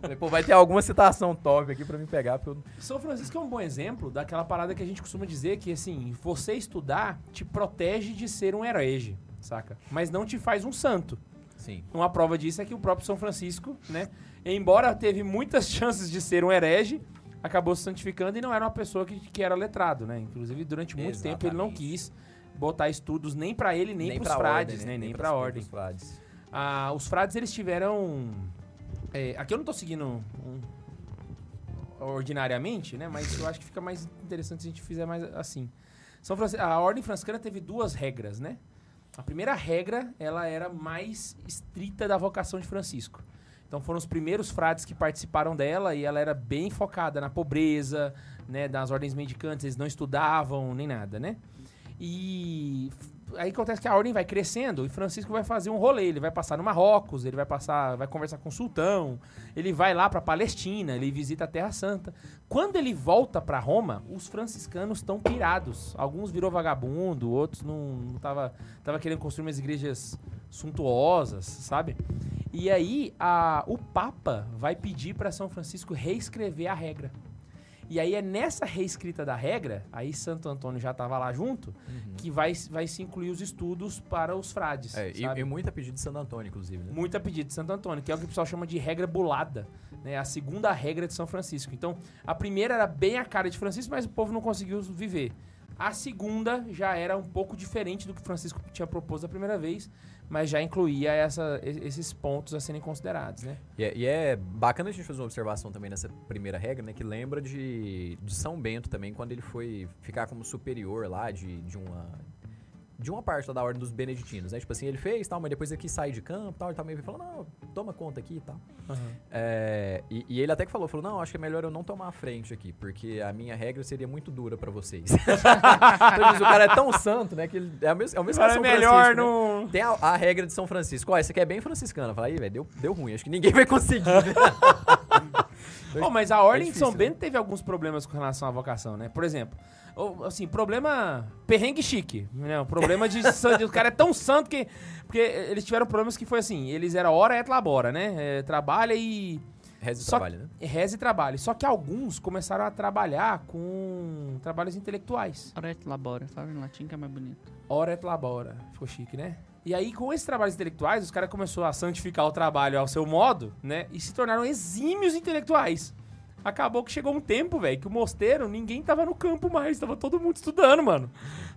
S2: Falei, pô, vai ter alguma citação top aqui pra me pegar, eu
S1: São Francisco é um bom exemplo daquela parada que a gente costuma dizer que, assim, você estudar te protege de ser um herege, saca? Mas não te faz um santo.
S2: Sim.
S1: Uma prova disso é que o próprio São Francisco, né? Embora teve muitas chances de ser um herege, acabou se santificando e não era uma pessoa que, que era letrado, né? Inclusive, durante muito tempo ele não
S2: Exatamente.
S1: quis botar estudos nem pra ele, nem, pros
S2: pra
S1: frades,
S2: ordem,
S1: né? Nem,
S2: pras-
S1: pra ordem.
S2: pros frades.
S1: Ah, os frades, eles tiveram... é, aqui eu não tô seguindo um- ordinariamente, né? Mas eu acho que fica mais interessante se a gente fizer mais assim. São a ordem franciscana teve duas regras, né? A primeira regra, ela era mais estrita da vocação de Francisco. Então foram os primeiros frades que participaram dela e ela era bem focada na pobreza, né, das ordens mendicantes, eles não estudavam nem nada, né? E aí acontece que a ordem vai crescendo e Francisco vai fazer um rolê, ele vai passar no Marrocos, ele vai passar, vai conversar com o sultão, ele vai lá para Palestina, ele visita a Terra Santa. Quando ele volta para Roma, os franciscanos estão pirados. Alguns virou vagabundo, outros não, não tava, tava querendo construir umas igrejas suntuosas, sabe? E aí a, o Papa vai pedir para São Francisco reescrever a regra. E aí é nessa reescrita da regra, aí Santo Antônio já estava lá junto, que vai, vai se incluir os estudos para os frades.
S2: É, e, e muito a pedido de Santo Antônio, inclusive, né?
S1: Muito a pedido de Santo Antônio, que é o que o pessoal chama de regra bulada, né? A segunda regra de São Francisco. Então, a primeira era bem a cara de Francisco, mas o povo não conseguiu viver. A segunda já era um pouco diferente do que Francisco tinha proposto a primeira vez, mas já incluía essa- esses pontos a serem considerados, né?
S2: E é, e é bacana a gente fazer uma observação também nessa primeira regra, né? Que lembra de, de São Bento também, quando ele foi ficar como superior lá de, de uma. De uma parte lá da ordem dos beneditinos, né? Tipo assim, ele fez tal, mas depois ele quis sair de campo tal, e tal, meio falou, não, toma conta aqui e tal. É, e, e ele até que falou, falou, não, acho que é melhor eu não tomar a frente aqui, porque a minha regra seria muito dura pra vocês. então, diz, o cara é tão santo, né, que ele, é o mesmo, é o mesmo
S1: Cara,
S2: que
S1: é
S2: São
S1: melhor
S2: Francisco, né? Tem a, a regra de São Francisco. Ó, essa aqui é bem franciscana. Fala aí, velho, deu, deu ruim. Acho que ninguém vai conseguir.
S1: Oh, mas a Ordem de
S2: difícil,
S1: São
S2: né?
S1: Bento teve alguns problemas com relação à vocação, né? Por exemplo, o- assim, problema perrengue chique, né? O problema de o cara é tão santo que porque eles tiveram problemas que foi assim, eles eram hora et labora, né? É, trabalha e
S2: Reza do
S1: Só-
S2: trabalho, né?
S1: reza e trabalha. Só que alguns começaram a trabalhar com trabalhos intelectuais.
S3: Ora et labora, fala em latim que é mais bonito.
S1: Hora et labora. Ficou chique, né? E aí, com esses trabalhos intelectuais, os caras começaram a santificar o trabalho ao seu modo, né? E se tornaram exímios intelectuais. Acabou que chegou um tempo, velho, que o mosteiro, ninguém tava no campo mais, tava todo mundo estudando, mano.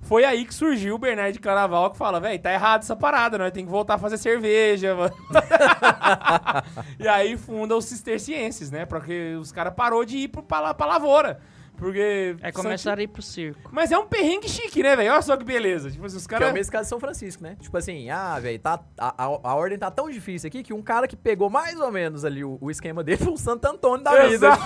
S1: Foi aí que surgiu o Bernardo de Claraval que fala, velho, tá errado essa parada, nós tem que voltar a fazer cerveja, mano. e aí funda os cistercienses, né? Porque os caras parou de ir pra, la- pra lavoura. Porque.
S3: É começar a ir pro circo.
S1: Mas é um perrengue chique, né, velho? Olha só que beleza. Tipo, assim, os
S2: Que é
S1: caras.
S2: o mesmo caso de São Francisco, né? Tipo assim, ah, velho, tá, a, a, a ordem tá tão difícil aqui que um cara que pegou mais ou menos ali o, o esquema dele foi o Santo Antônio da vida.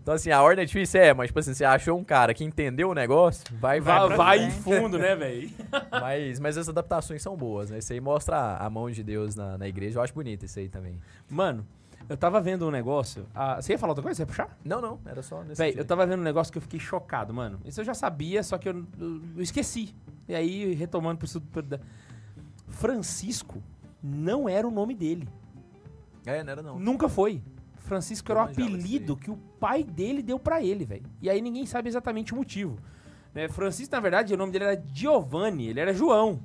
S2: então, assim, a ordem é difícil, é, mas, tipo assim, você achou um cara que entendeu o negócio, vai, vai.
S1: Vai, vai em fundo, né, velho?
S2: Mas, mas as adaptações são boas, né? Isso aí mostra a, a mão de Deus na, na igreja. Eu acho bonito isso aí também.
S1: Mano, eu tava vendo um negócio. ah, você ia falar outra coisa? Você ia puxar?
S2: Não, não, era só nesse
S1: Véi, eu tava vendo um negócio que eu fiquei chocado, mano. Isso eu já sabia, só que eu, eu- eu esqueci. E aí, retomando pro estudo. pro- Francisco não era o nome dele.
S2: É, não era não.
S1: Nunca foi. Francisco era o apelido que o pai dele deu pra ele, velho. E aí ninguém sabe exatamente o motivo. Né? Francisco, na verdade, o nome dele era Giovanni, ele era João.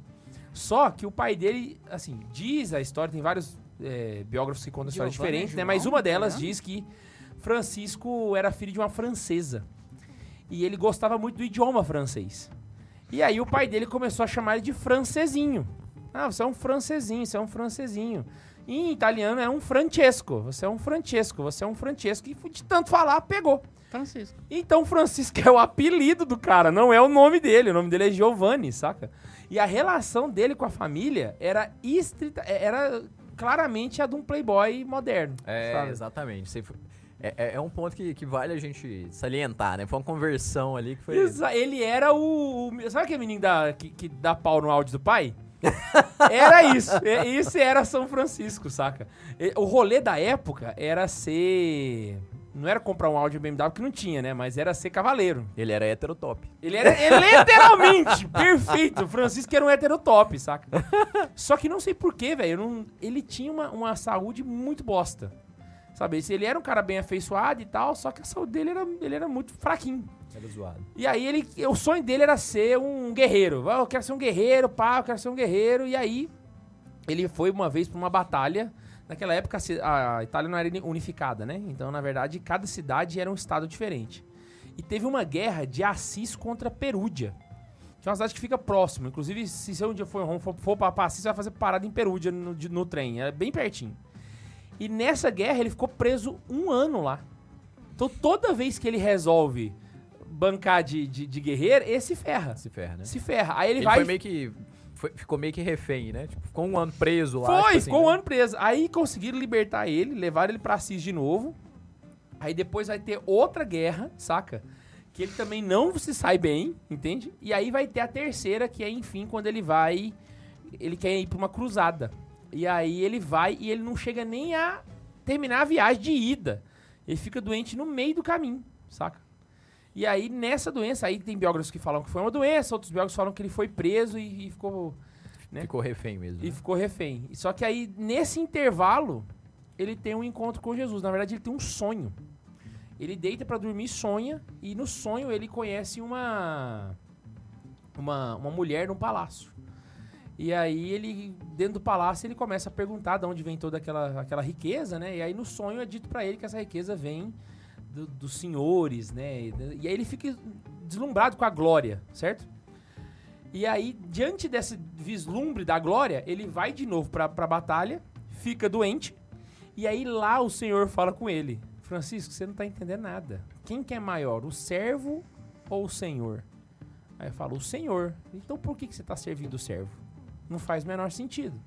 S1: Só que o pai dele, assim, diz a história, tem vários é, biógrafos que contam histórias
S3: é
S1: diferentes, né?
S3: João?
S1: Mas uma delas
S3: É?
S1: diz que Francisco era filho de uma francesa. E ele gostava muito do idioma francês. E aí o pai dele começou a chamar ele de francesinho. Ah, você é um francesinho, você é um francesinho. E em italiano é um Francesco. Você é um Francesco, você é um Francesco. E de tanto falar, pegou.
S3: Francisco.
S1: Então Francisco é o apelido do cara, não é o nome dele. O nome dele é Giovanni, saca? E a relação dele com a família era estrita, era claramente a de um playboy moderno.
S2: É,
S1: sabe?
S2: exatamente. É, é- é um ponto que, que vale a gente salientar, né? Foi uma conversão ali que foi.
S1: Exa- Ele era o. o- Sabe aquele menino da, que, que dá pau no áudio do pai? Era isso. É- Isso era São Francisco, saca? O rolê da época era ser. Não era comprar um áudio BMW que não tinha, né? Mas era ser cavaleiro.
S2: Ele era heterotop.
S1: Ele era ele, literalmente perfeito. O Francisco era um heterotop, saca? Só que não sei porquê, velho. Ele tinha uma, uma saúde muito bosta. Sabe? Ele era um cara bem afeiçoado e tal, só que a saúde dele era, ele era muito fraquinho.
S2: Era zoado.
S1: E aí ele, o sonho dele era ser um guerreiro. Eu quero ser um guerreiro, pá, eu quero ser um guerreiro. E aí ele foi uma vez pra uma batalha. Naquela época a Itália não era uni- unificada, né? Então, na verdade, cada cidade era um estado diferente. E teve uma guerra de Assis contra Perúdia. Que é uma cidade que fica próximo. Inclusive, se você um dia for, for, for pra pra Assis, você vai fazer parada em Perúdia no, de- no trem. É bem pertinho. E nessa guerra ele ficou preso um ano lá. Então toda vez que ele resolve bancar de, de, de guerreiro, esse ferra.
S2: Se ferra, né?
S1: Se ferra. Aí ele,
S2: Ele
S1: vai.
S2: foi meio que. Foi- ficou meio que refém, né? Tipo, ficou um ano preso lá.
S1: Foi,
S2: tipo assim,
S1: ficou um
S2: né?
S1: ano preso. Aí conseguiram libertar ele, levaram ele pra Assis de novo. Aí depois vai ter outra guerra, saca? Que ele também não se sai bem, entende? E aí vai ter a terceira, que é, enfim, quando ele vai. Ele quer ir pra uma cruzada. E aí ele vai e ele não chega nem a terminar a viagem de ida. Ele fica doente no meio do caminho, saca? E aí, nessa doença, aí tem biógrafos que falam que foi uma doença, outros biógrafos falam que ele foi preso e, e ficou né?
S2: Ficou refém mesmo.
S1: e
S2: né?
S1: ficou refém. Só que aí, nesse intervalo, ele tem um encontro com Jesus. Na verdade, ele tem um sonho. Ele deita pra dormir, sonha, e no sonho ele conhece uma, uma, uma mulher num palácio. E aí ele, dentro do palácio, ele começa a perguntar de onde vem toda aquela, aquela riqueza, né? E aí no sonho é dito pra ele que essa riqueza vem do- dos senhores, né? E, aí ele fica deslumbrado com a glória, certo? E aí, diante desse vislumbre da glória, ele vai de novo pra, pra batalha, fica doente, e aí lá o Senhor fala com ele: Francisco, você não tá entendendo nada. Quem que é maior, o servo ou o Senhor? Aí eu falo, o Senhor. Então por que, que você está servindo o servo? Não faz o menor sentido.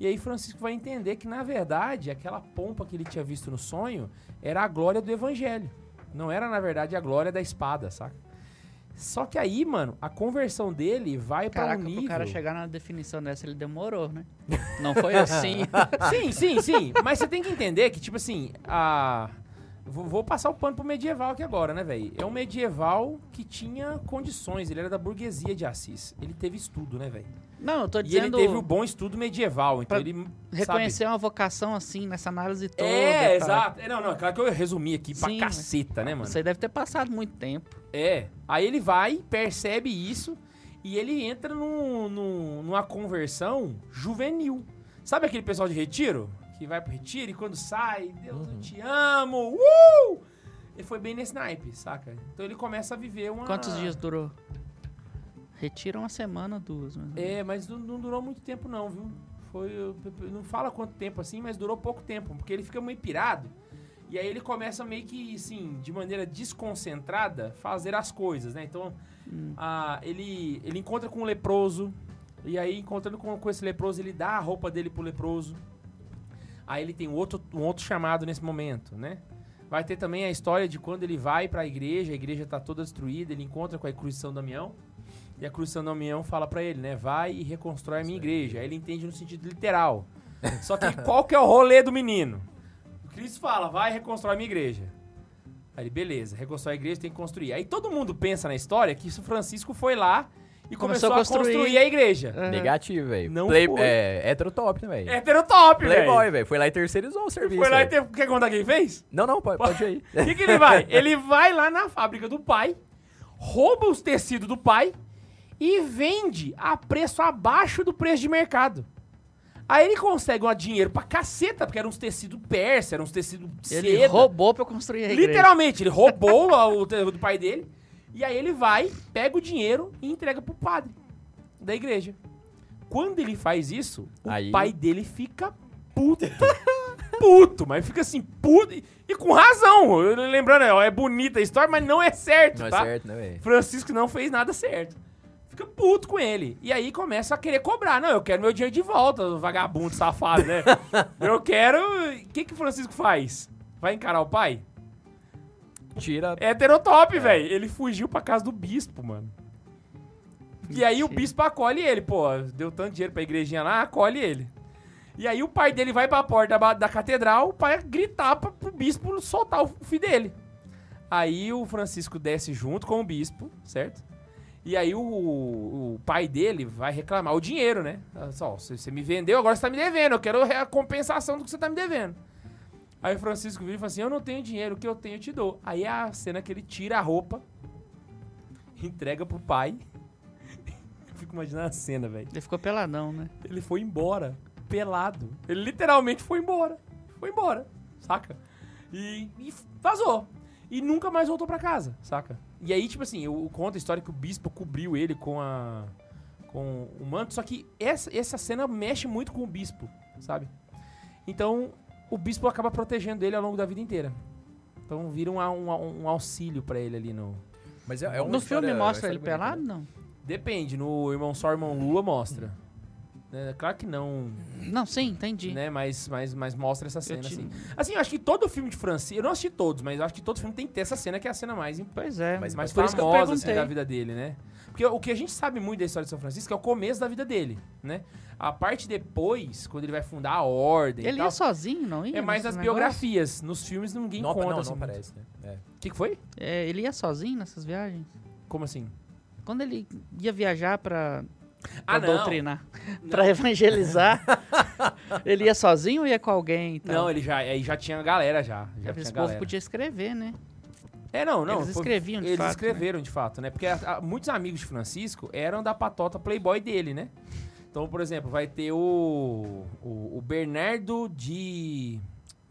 S1: E aí Francisco vai entender que, na verdade, aquela pompa que ele tinha visto no sonho era a glória do evangelho. Não era, na verdade, a glória da espada, saca? Só que aí, mano, a conversão dele vai para um nível...
S3: pro cara chegar na definição dessa, ele demorou, né? Não foi assim.
S1: Sim, sim, sim. Mas você tem que entender que, tipo assim, a. Vou vou passar o pano pro medieval aqui agora, né, velho? É um medieval que tinha condições. Ele era da burguesia de Assis. Ele teve estudo, né, velho?
S3: Não, eu tô
S1: E ele
S3: dizendo
S1: teve o bom estudo medieval. Então
S3: Pra
S1: ele.
S3: reconhecer uma vocação assim, nessa análise toda.
S1: Sabe? É,
S3: tal.
S1: exato. É, não, não. é Claro que eu resumi aqui pra
S3: Sim, mas-
S1: caceta, né, mano?
S3: Você deve ter passado muito tempo.
S1: É. Aí ele vai, percebe isso e ele entra num, num- numa conversão juvenil. Sabe aquele pessoal de retiro? Que vai pro retiro e quando sai, Deus, eu te amo, uh! Ele foi bem nesse naipe, saca? Então ele começa a viver uma...
S3: Quantos dias durou? Retira uma semana, duas. Mas...
S1: É, mas não, não durou muito tempo não, viu? Foi, não fala quanto tempo assim, mas durou pouco tempo, porque ele fica meio pirado. E aí ele começa meio que, assim, de maneira desconcentrada, fazer as coisas, né? Então, ah, ele, ele encontra com um leproso, e aí, encontrando com, com esse leproso, ele dá a roupa dele pro leproso. Aí ele tem outro, um outro chamado nesse momento, né? Vai ter também a história de quando ele vai pra igreja, a igreja tá toda destruída, ele encontra com a cruz de São Damião. E a cruz de São Damião fala pra ele, né? Vai e reconstrói a minha igreja. Aí ele entende no sentido literal. Só que qual que é o rolê do menino? O Cristo fala, vai e reconstrói a minha igreja. Aí ele, beleza, reconstrói a igreja, tem que construir. Aí todo mundo pensa na história que isso Francisco foi lá e começou,
S3: Começou a
S1: a
S3: construir.
S1: construir a igreja.
S3: Aham.
S2: Negativo, velho.
S1: Não
S2: Play,
S1: foi.
S2: É, heterotop, né, velho?
S1: Heterotop,
S2: Playboy,
S1: velho.
S2: velho. Foi lá e terceirizou o serviço.
S1: Foi lá e
S2: velho.
S1: teve... Quer contar quem fez?
S2: Não, não, pode, pode ir aí.
S1: O que, que ele vai? Ele vai lá na fábrica do pai, rouba os tecidos do pai e vende a preço abaixo do preço de mercado. Aí ele consegue um dinheiro pra caceta, porque eram uns tecidos persa, eram uns tecidos
S3: Ele
S1: seda.
S3: roubou pra construir a igreja.
S1: Literalmente, ele roubou o do pai dele. E aí ele vai, pega o dinheiro e entrega pro padre da igreja. Quando ele faz isso, o
S2: Aí-
S1: pai dele fica puto. puto, mas fica assim, puto. E, com razão. Lembrando, ó, é bonita a história, mas não é certo,
S2: Não é
S1: tá?
S2: certo, né, velho?
S1: Francisco não fez nada certo. Fica puto com ele. E aí começa a querer cobrar. Não, eu quero meu dinheiro de volta, vagabundo safado, né? eu quero. O que que o Francisco faz? Vai encarar o pai?
S2: Tira.
S1: É heterotop, velho. Ele fugiu pra casa do bispo, mano. E aí o bispo acolhe ele, pô. Deu tanto dinheiro pra igrejinha lá, acolhe ele. E aí o pai dele vai pra porta da, da catedral pra gritar pra, pro bispo soltar o filho dele. Aí o Francisco desce junto com o bispo, certo? E aí o, o pai dele vai reclamar o dinheiro, né? Só, você você me vendeu, agora você tá me devendo. Eu quero a compensação do que você tá me devendo. Aí o Francisco vira e fala assim: Eu não tenho dinheiro, o que eu tenho eu te dou. Aí é a cena que ele tira a roupa, entrega pro pai. Eu fico imaginando a cena, velho.
S3: Ele ficou peladão, né?
S1: Ele foi embora, pelado. Ele literalmente foi embora. Foi embora, saca? E, e vazou. E nunca mais voltou pra casa, saca? E aí, tipo assim, eu, eu conto a história que o bispo cobriu ele com a. com o manto, só que essa, essa cena mexe muito com o bispo, sabe? Então, o bispo acaba protegendo ele ao longo da vida inteira. Então vira um, um, um auxílio pra ele ali no.
S2: Mas é, é
S3: no
S2: história-
S3: filme mostra ele
S2: história bonita,
S3: pelado,
S2: né?
S3: não?
S1: Depende, no Irmão Sol, Irmão Lua mostra. É, claro que não,
S3: Não, sim, entendi.
S1: né? Mas, mas, mas mostra essa cena,
S3: te-
S1: assim. Assim, eu acho que todo filme de Francisco. Eu não assisti todos, mas eu acho que todo filme tem que ter essa cena que é a cena mais,
S3: Pois é,
S1: mais
S3: por eu
S1: famosa assim, da vida dele, né? Porque o que a gente sabe muito da história de São Francisco é o começo da vida dele, né? A parte depois, quando ele vai fundar a ordem e
S3: Ele
S1: tal,
S3: ia sozinho, não ia?
S1: é mais nas biografias. Nos filmes ninguém
S2: Não,
S1: conta
S2: não,
S1: assim.
S2: não parece, né? É.
S1: O que, que foi?
S3: É, ele ia sozinho nessas viagens?
S1: Como assim?
S3: Quando ele ia viajar pra, pra
S1: Ah, não.
S3: doutrinar, pra evangelizar, ele ia sozinho ou ia com alguém e tal?
S1: Não, ele já, aí já tinha galera já. Já tinha
S3: Esse povo
S1: galera.
S3: podia escrever, né?
S1: É, não, não.
S3: Eles escreviam, de
S1: Eles
S3: fato,
S1: escreveram, de fato, né? Porque a- a- muitos amigos de Francisco eram da patota Playboy dele, né? Então, por exemplo, vai ter o, o, o Bernardo de...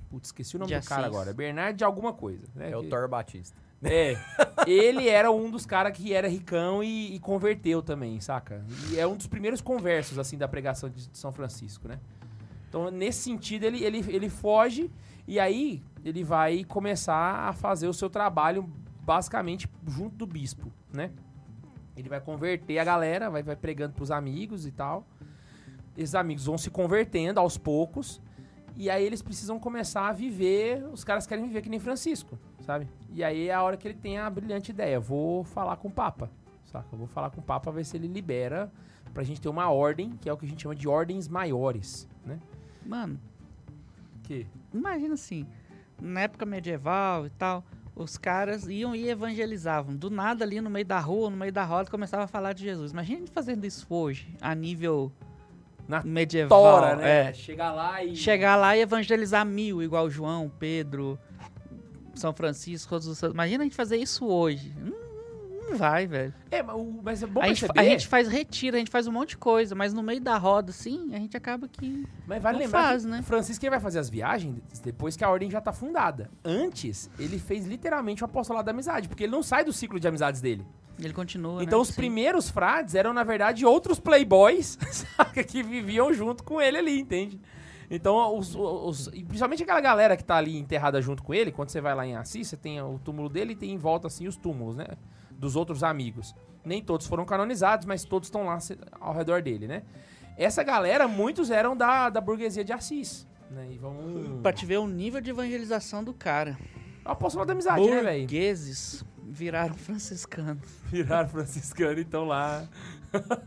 S1: Putz, esqueci o nome
S3: De
S1: do cara agora. Bernardo de alguma coisa. Né?
S2: É o
S1: Que-
S2: Thor Batista.
S1: É. Ele era um dos caras que era ricão e, e converteu também, saca? E é um dos primeiros conversos, assim, da pregação de São Francisco, né? Então, nesse sentido, ele, ele, ele foge e aí ele vai começar a fazer o seu trabalho basicamente junto do bispo, né? Ele vai converter a galera, vai, vai pregando pros amigos e tal. Esses amigos vão se convertendo aos poucos. E aí eles precisam começar a viver. Os caras querem viver que nem Francisco, sabe? E aí é a hora que ele tem a brilhante ideia. Vou falar com o Papa, saca? Eu vou falar com o Papa, ver se ele libera pra gente ter uma ordem, que é o que a gente chama de ordens maiores, né?
S3: Mano,
S1: Que?
S3: imagina assim, na época medieval e tal, os caras iam e evangelizavam. Do nada ali no meio da rua, no meio da roda, começava a falar de Jesus. Imagina fazendo isso hoje, a nível
S1: Na
S3: medieval.
S1: Tora, né?
S3: É.
S1: Chegar lá e.
S3: Chegar lá e evangelizar mil, igual João, Pedro, São Francisco. Imagina a gente fazer isso hoje. Não, não vai, velho.
S1: É, mas, é bom
S3: A gente, a gente faz retiro, a gente faz um monte de coisa, mas no meio da roda, assim, a gente acaba que.
S1: Mas vale lembrar
S3: faz,
S1: que
S3: né?
S1: Francisco ele vai fazer as viagens depois que a ordem já tá fundada. Antes, ele fez literalmente o apostolado da amizade, porque ele não sai do ciclo de amizades dele.
S3: Ele continua.
S1: Então
S3: né?
S1: os
S3: Sim.
S1: primeiros frades eram, na verdade, outros playboys que viviam junto com ele ali, entende? Então, os, os- principalmente aquela galera que tá ali enterrada junto com ele, quando você vai lá em Assis, você tem o túmulo dele e tem em volta, assim, os túmulos, né? Dos outros amigos. Nem todos foram canonizados, mas todos estão lá se- ao redor dele, né? Essa galera, muitos eram da, da burguesia de Assis, né? E vão...
S3: Pra te ver o nível de evangelização do cara.
S1: O apostolado da amizade, né, velho?
S3: Burgueses viraram franciscanos.
S1: Viraram franciscano, então lá...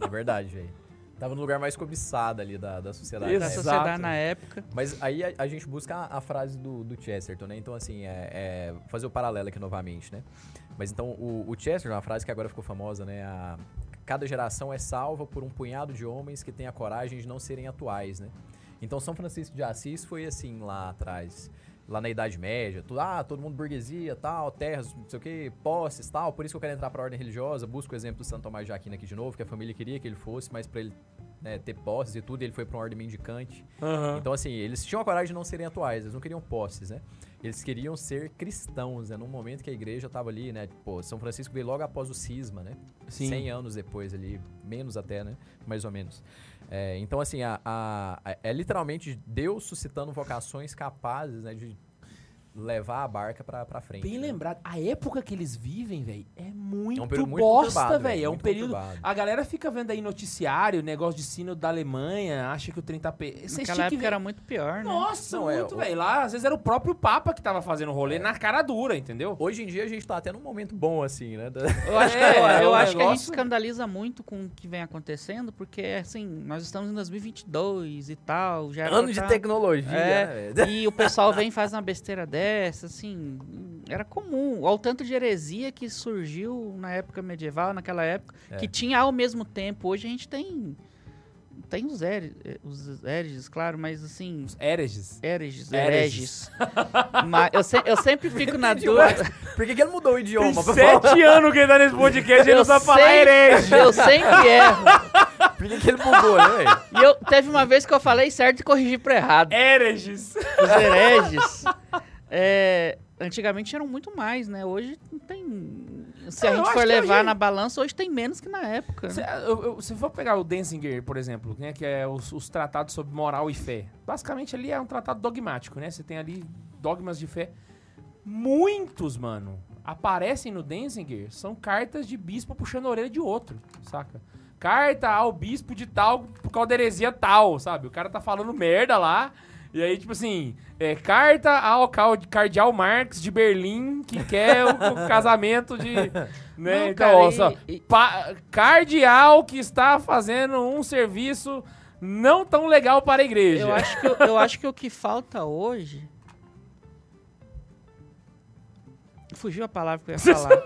S2: É verdade, velho. Tava no lugar mais cobiçado ali da, da sociedade.
S3: Da
S2: na
S1: Exato.
S2: época.
S3: sociedade na época.
S2: Mas aí a, a gente busca a, a frase do, do Chesterton, né? Então, assim, é, é fazer o paralelo aqui novamente, né? Mas então, o, o Chesterton, uma frase que agora ficou famosa, né? A, cada geração é salva por um punhado de homens que têm a coragem de não serem atuais, né? Então, São Francisco de Assis foi assim lá atrás. Lá na Idade Média, tudo, ah, todo mundo burguesia, tal, terras, não sei o que, posses, tal. Por isso que eu quero entrar pra ordem religiosa. Busco o exemplo do Santo Tomás de Aquino aqui de novo, que a família queria que ele fosse, mas pra ele né, ter posses e tudo, ele foi pra uma ordem mendicante.
S1: Aham.
S2: Então, assim, eles tinham a coragem de não serem atuais, eles não queriam posses, né? Eles queriam ser cristãos, né? Num momento que a igreja tava ali, né? Pô, São Francisco veio logo após o cisma, né?
S1: Sim.
S2: 100 anos depois ali, menos até, né? Mais ou menos. É, então, assim, a, a- a- é literalmente Deus suscitando vocações capazes, né? De levar a barca pra, pra frente.
S1: Bem
S2: né?
S1: lembrado. A época que eles vivem, velho, é muito,
S2: É um período muito
S1: bosta, velho. É um
S2: muito
S1: período.
S2: conturbado.
S1: A galera fica vendo aí noticiário, negócio de sino da Alemanha, acha que o 30p. Vocês
S3: Naquela
S1: tinham que
S3: época
S1: ver.
S3: era muito pior, né?
S1: Nossa,
S2: Não, é,
S1: muito,
S2: o-
S1: velho. Lá, às vezes era o próprio Papa que tava fazendo o rolê na cara dura, entendeu?
S2: Hoje em dia a gente tá até num momento bom, assim, né? Da-
S3: Eu acho, que,
S1: É,
S3: eu,
S1: é um
S3: acho que a gente
S1: negócio-
S3: escandaliza muito com o que vem acontecendo, porque, assim, nós estamos em 2022 e tal, já
S2: Ano de
S3: tá-
S2: tecnologia,
S3: É,
S2: né?
S3: E o pessoal vem e faz uma besteira dessa, assim, era comum. Olha o tanto de heresia que surgiu na época medieval, naquela época,
S2: É.
S3: que tinha ao mesmo tempo. Hoje a gente tem tem os, here- os hereges, claro, mas assim,
S1: Hereges.
S3: hereges,
S1: Hereges.
S3: hereges. mas eu, se- eu sempre fico na dúvida.
S2: Por que, que ele mudou o
S1: Tem
S2: idioma? pra falar?
S1: sete anos que ele tá nesse podcast e ele não sabe falar herege.
S3: Eu sempre erro.
S2: Por que, que ele mudou, né, velho?
S3: E eu teve uma vez que eu falei certo e corrigi pro errado.
S1: Hereges.
S3: Os hereges. É, antigamente eram muito mais, né? Hoje não tem. Se a
S1: Eu
S3: gente for levar
S1: hoje-
S3: na balança, hoje tem menos que na época.
S1: Se, eu- eu- se for pegar o Denzinger, por exemplo, né, que é os, os tratados sobre moral e fé, basicamente ali é um tratado dogmático, né? Você tem ali dogmas de fé. Muitos, mano, aparecem no Denzinger, são cartas de bispo puxando a orelha de outro, saca? Carta ao bispo de tal, por causa da heresia tal, sabe? O cara tá falando merda lá, e aí, tipo assim, é, carta ao cardeal Marx de Berlim, que quer o, o casamento de... Né?
S3: Não,
S1: então,
S3: cara,
S1: ó, só,
S3: e-
S1: pa- cardeal que está fazendo um serviço não tão legal para a igreja.
S3: Eu acho, que, eu, eu acho que o que falta hoje. Fugiu a palavra que eu ia falar.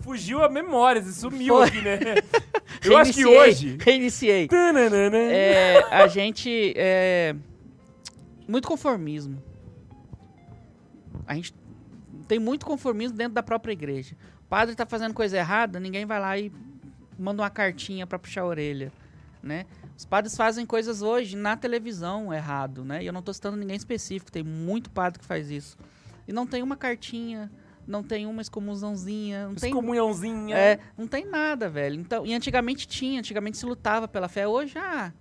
S1: Fugiu a memória, você sumiu
S3: Foi.
S1: aqui, né? Eu acho que hoje.
S3: Reiniciei.
S1: Tananana.
S3: É, a gente. É, muito conformismo. A gente tem muito conformismo dentro da própria igreja. O padre tá fazendo coisa errada, ninguém vai lá e manda uma cartinha pra puxar a orelha, né? Os padres fazem coisas hoje na televisão errado, né? E eu não tô citando ninguém específico, tem muito padre que faz isso. E não tem uma cartinha, não tem uma excomungãozinha, não tem
S1: Excomunhãozinha.
S3: é, não tem nada, velho. Então, e antigamente tinha, antigamente se lutava pela fé. Hoje, ah,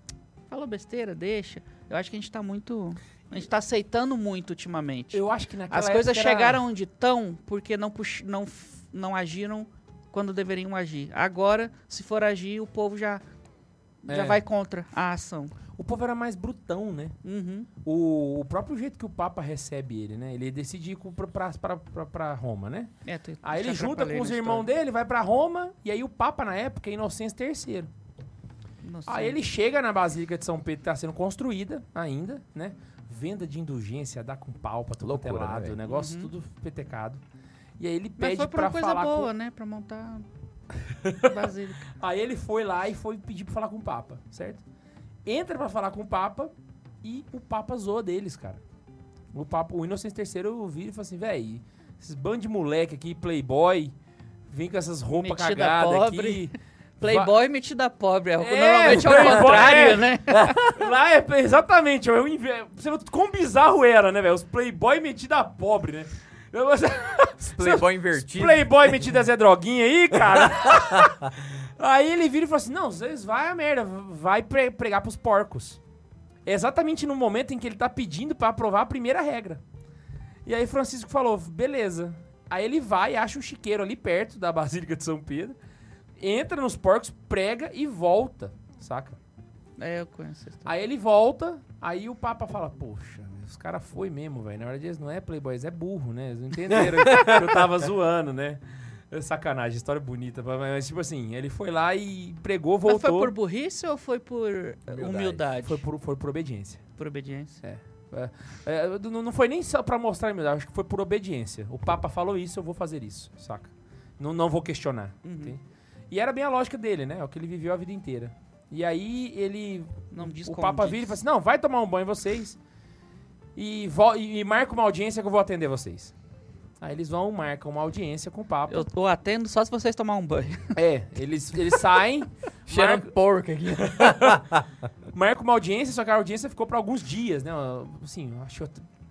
S3: falou besteira, deixa. Eu acho que a gente tá muito. A gente tá aceitando muito ultimamente.
S1: Eu acho que naquela
S3: As coisas
S1: era-
S3: chegaram onde estão porque não, pux... não, não agiram quando deveriam agir. Agora, se for agir, o povo já, já
S1: É.
S3: vai contra a ação.
S1: O povo era mais brutão, né?
S3: Uhum.
S1: O, o próprio jeito que o Papa recebe ele, né? Ele decide ir pra Roma, né?
S3: É,
S1: Aí ele junta com os irmãos dele, vai pra Roma, e aí o Papa, na época, é Inocêncio III.
S3: Nossa.
S1: Aí ele chega na Basílica de São Pedro, que tá sendo construída ainda, né? Venda de indulgência, dá com pau pra tudo quanto é
S2: Loucura, né,
S1: lado,
S2: velho?
S1: o negócio
S3: Uhum.
S1: tudo petecado. E aí ele
S3: Mas
S1: pede
S3: foi por
S1: pra
S3: uma coisa
S1: falar
S3: boa,
S1: com...
S3: né? Pra montar basílica.
S1: Aí ele foi lá e foi pedir pra falar com o Papa, certo? Entra pra falar com o Papa e o Papa zoa deles, cara. O Papa, o Inocêncio III vira e fala assim, véi, esses bandos de moleque aqui, playboy, vem com essas roupas cagadas aqui.
S3: Playboy metida pobre. É,
S1: É,
S3: normalmente é o contrário,
S1: é.
S3: né?
S1: Lá é exatamente, é o você vê quão bizarro era, né, velho? Os playboy metidos a pobre, né? Eu-
S2: Playboy invertido.
S1: Playboy metido a Zé Droguinha aí, cara. aí ele vira e fala assim: Não, vocês vai a merda, vai pre- pregar pros porcos. É exatamente no momento em que ele tá pedindo pra aprovar a primeira regra. E aí Francisco falou: Beleza. Aí ele vai, acha um chiqueiro ali perto da Basílica de São Pedro, entra nos porcos, prega e volta, saca?
S3: É, eu conheço essa história.
S1: Aí ele volta, aí o Papa fala, poxa, os caras foi mesmo, velho. Na verdade eles não é playboys, é burro, né? Eles não entenderam que eu tava zoando, né? É sacanagem, história bonita. Mas tipo assim, ele foi lá e pregou,
S3: Mas foi
S1: voltou.
S3: por burrice ou foi por
S2: Humildade.
S3: humildade?
S1: Foi por, foi por obediência.
S3: por obediência.
S1: É, não, não foi nem só pra mostrar humildade, acho que foi por obediência. O Papa falou isso, eu vou fazer isso, saca? Não, não vou questionar.
S3: Uhum.
S1: E era bem a lógica dele, né? É o que ele viveu a vida inteira. E aí ele
S3: Não diz
S1: o Papa vira e fala assim: não, vai tomar um banho vocês e, e marca uma audiência que eu vou atender vocês. Aí eles vão, marcam uma audiência com o Papa.
S3: Eu, eu atendo só se vocês tomar um banho.
S1: É, eles, eles saem,
S2: Cheirando
S1: marca,
S2: porco aqui.
S1: marca uma audiência, só que a audiência ficou para alguns dias, né? Assim, acho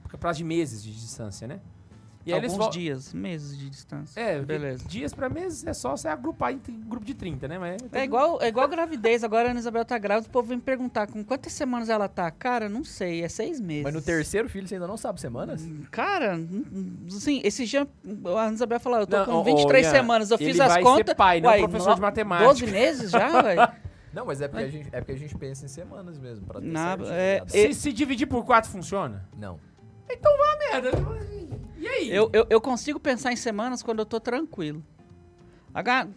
S1: que prazo de meses de distância, né? E aí
S3: Alguns
S1: eles
S3: dias, meses de distância.
S1: É,
S3: Beleza.
S1: dias pra meses é só você agrupar em grupo de 30, né? Mas
S3: É igual, é igual gravidez. Agora a Ana Isabel tá grávida, o povo vem me perguntar com quantas semanas ela tá. Cara, não sei, é seis meses.
S2: Mas no terceiro filho você ainda não sabe semanas?
S3: Cara, hum, hum, assim, esse dia a Ana Isabel falou, eu tô
S1: Não,
S3: com
S1: ô, ô,
S3: 23
S1: Ian,
S3: semanas, eu
S1: ele
S3: fiz as
S1: vai
S3: contas.
S1: ser pai, não
S3: Uai,
S1: professor
S3: no-
S1: de matemática.
S3: 12 meses já, velho?
S2: Não, mas é porque, a gente, é porque a gente pensa em semanas mesmo. Pra ter
S3: Na- é-
S2: tá ligado?
S1: Se, se dividir por 4 funciona?
S2: Não.
S1: Merda. E aí?
S3: Eu, eu, eu consigo pensar em semanas quando eu tô tranquilo.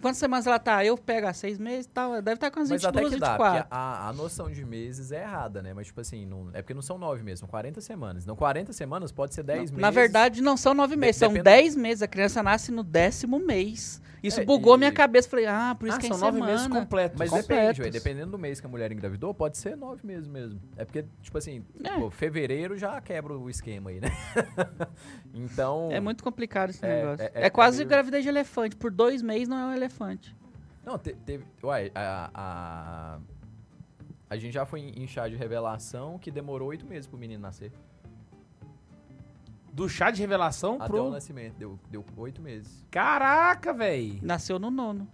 S3: Quantas semanas ela tá? Eu pego as seis meses e tal. Deve estar com as
S2: Mas até
S3: 22,
S2: que dá,
S3: 24.
S2: porque a, a noção de meses é errada, né? Mas, tipo assim, não, é porque não são nove meses, são 40 semanas. Não, 40 semanas pode ser 10 meses.
S3: Na verdade, não são nove meses, são
S2: depende-
S3: dez meses. A criança nasce no décimo mês. Isso
S2: É,
S3: bugou
S2: e-
S3: minha cabeça. Falei, ah, por isso
S1: ah,
S3: que é
S1: são 9
S3: semana.
S1: meses completos.
S2: Mas
S3: completos.
S2: depende, ué, dependendo do mês que a mulher engravidou, pode ser nove meses mesmo. É porque, tipo assim,
S3: É.
S2: pô, fevereiro já quebra o esquema aí, né? então.
S3: É muito complicado esse
S2: É,
S3: negócio.
S2: é-
S3: É,
S2: é-
S3: quase
S2: é meio-
S3: gravidez de elefante. Por dois meses não é um elefante.
S2: Não, te- teve. Uai, a, a. A gente já foi em chá de revelação que demorou oito meses pro menino nascer.
S1: Do chá de revelação
S2: Até
S1: pro...
S2: o nascimento. Deu, deu oito meses.
S1: Caraca, véi.
S3: Nasceu no nono.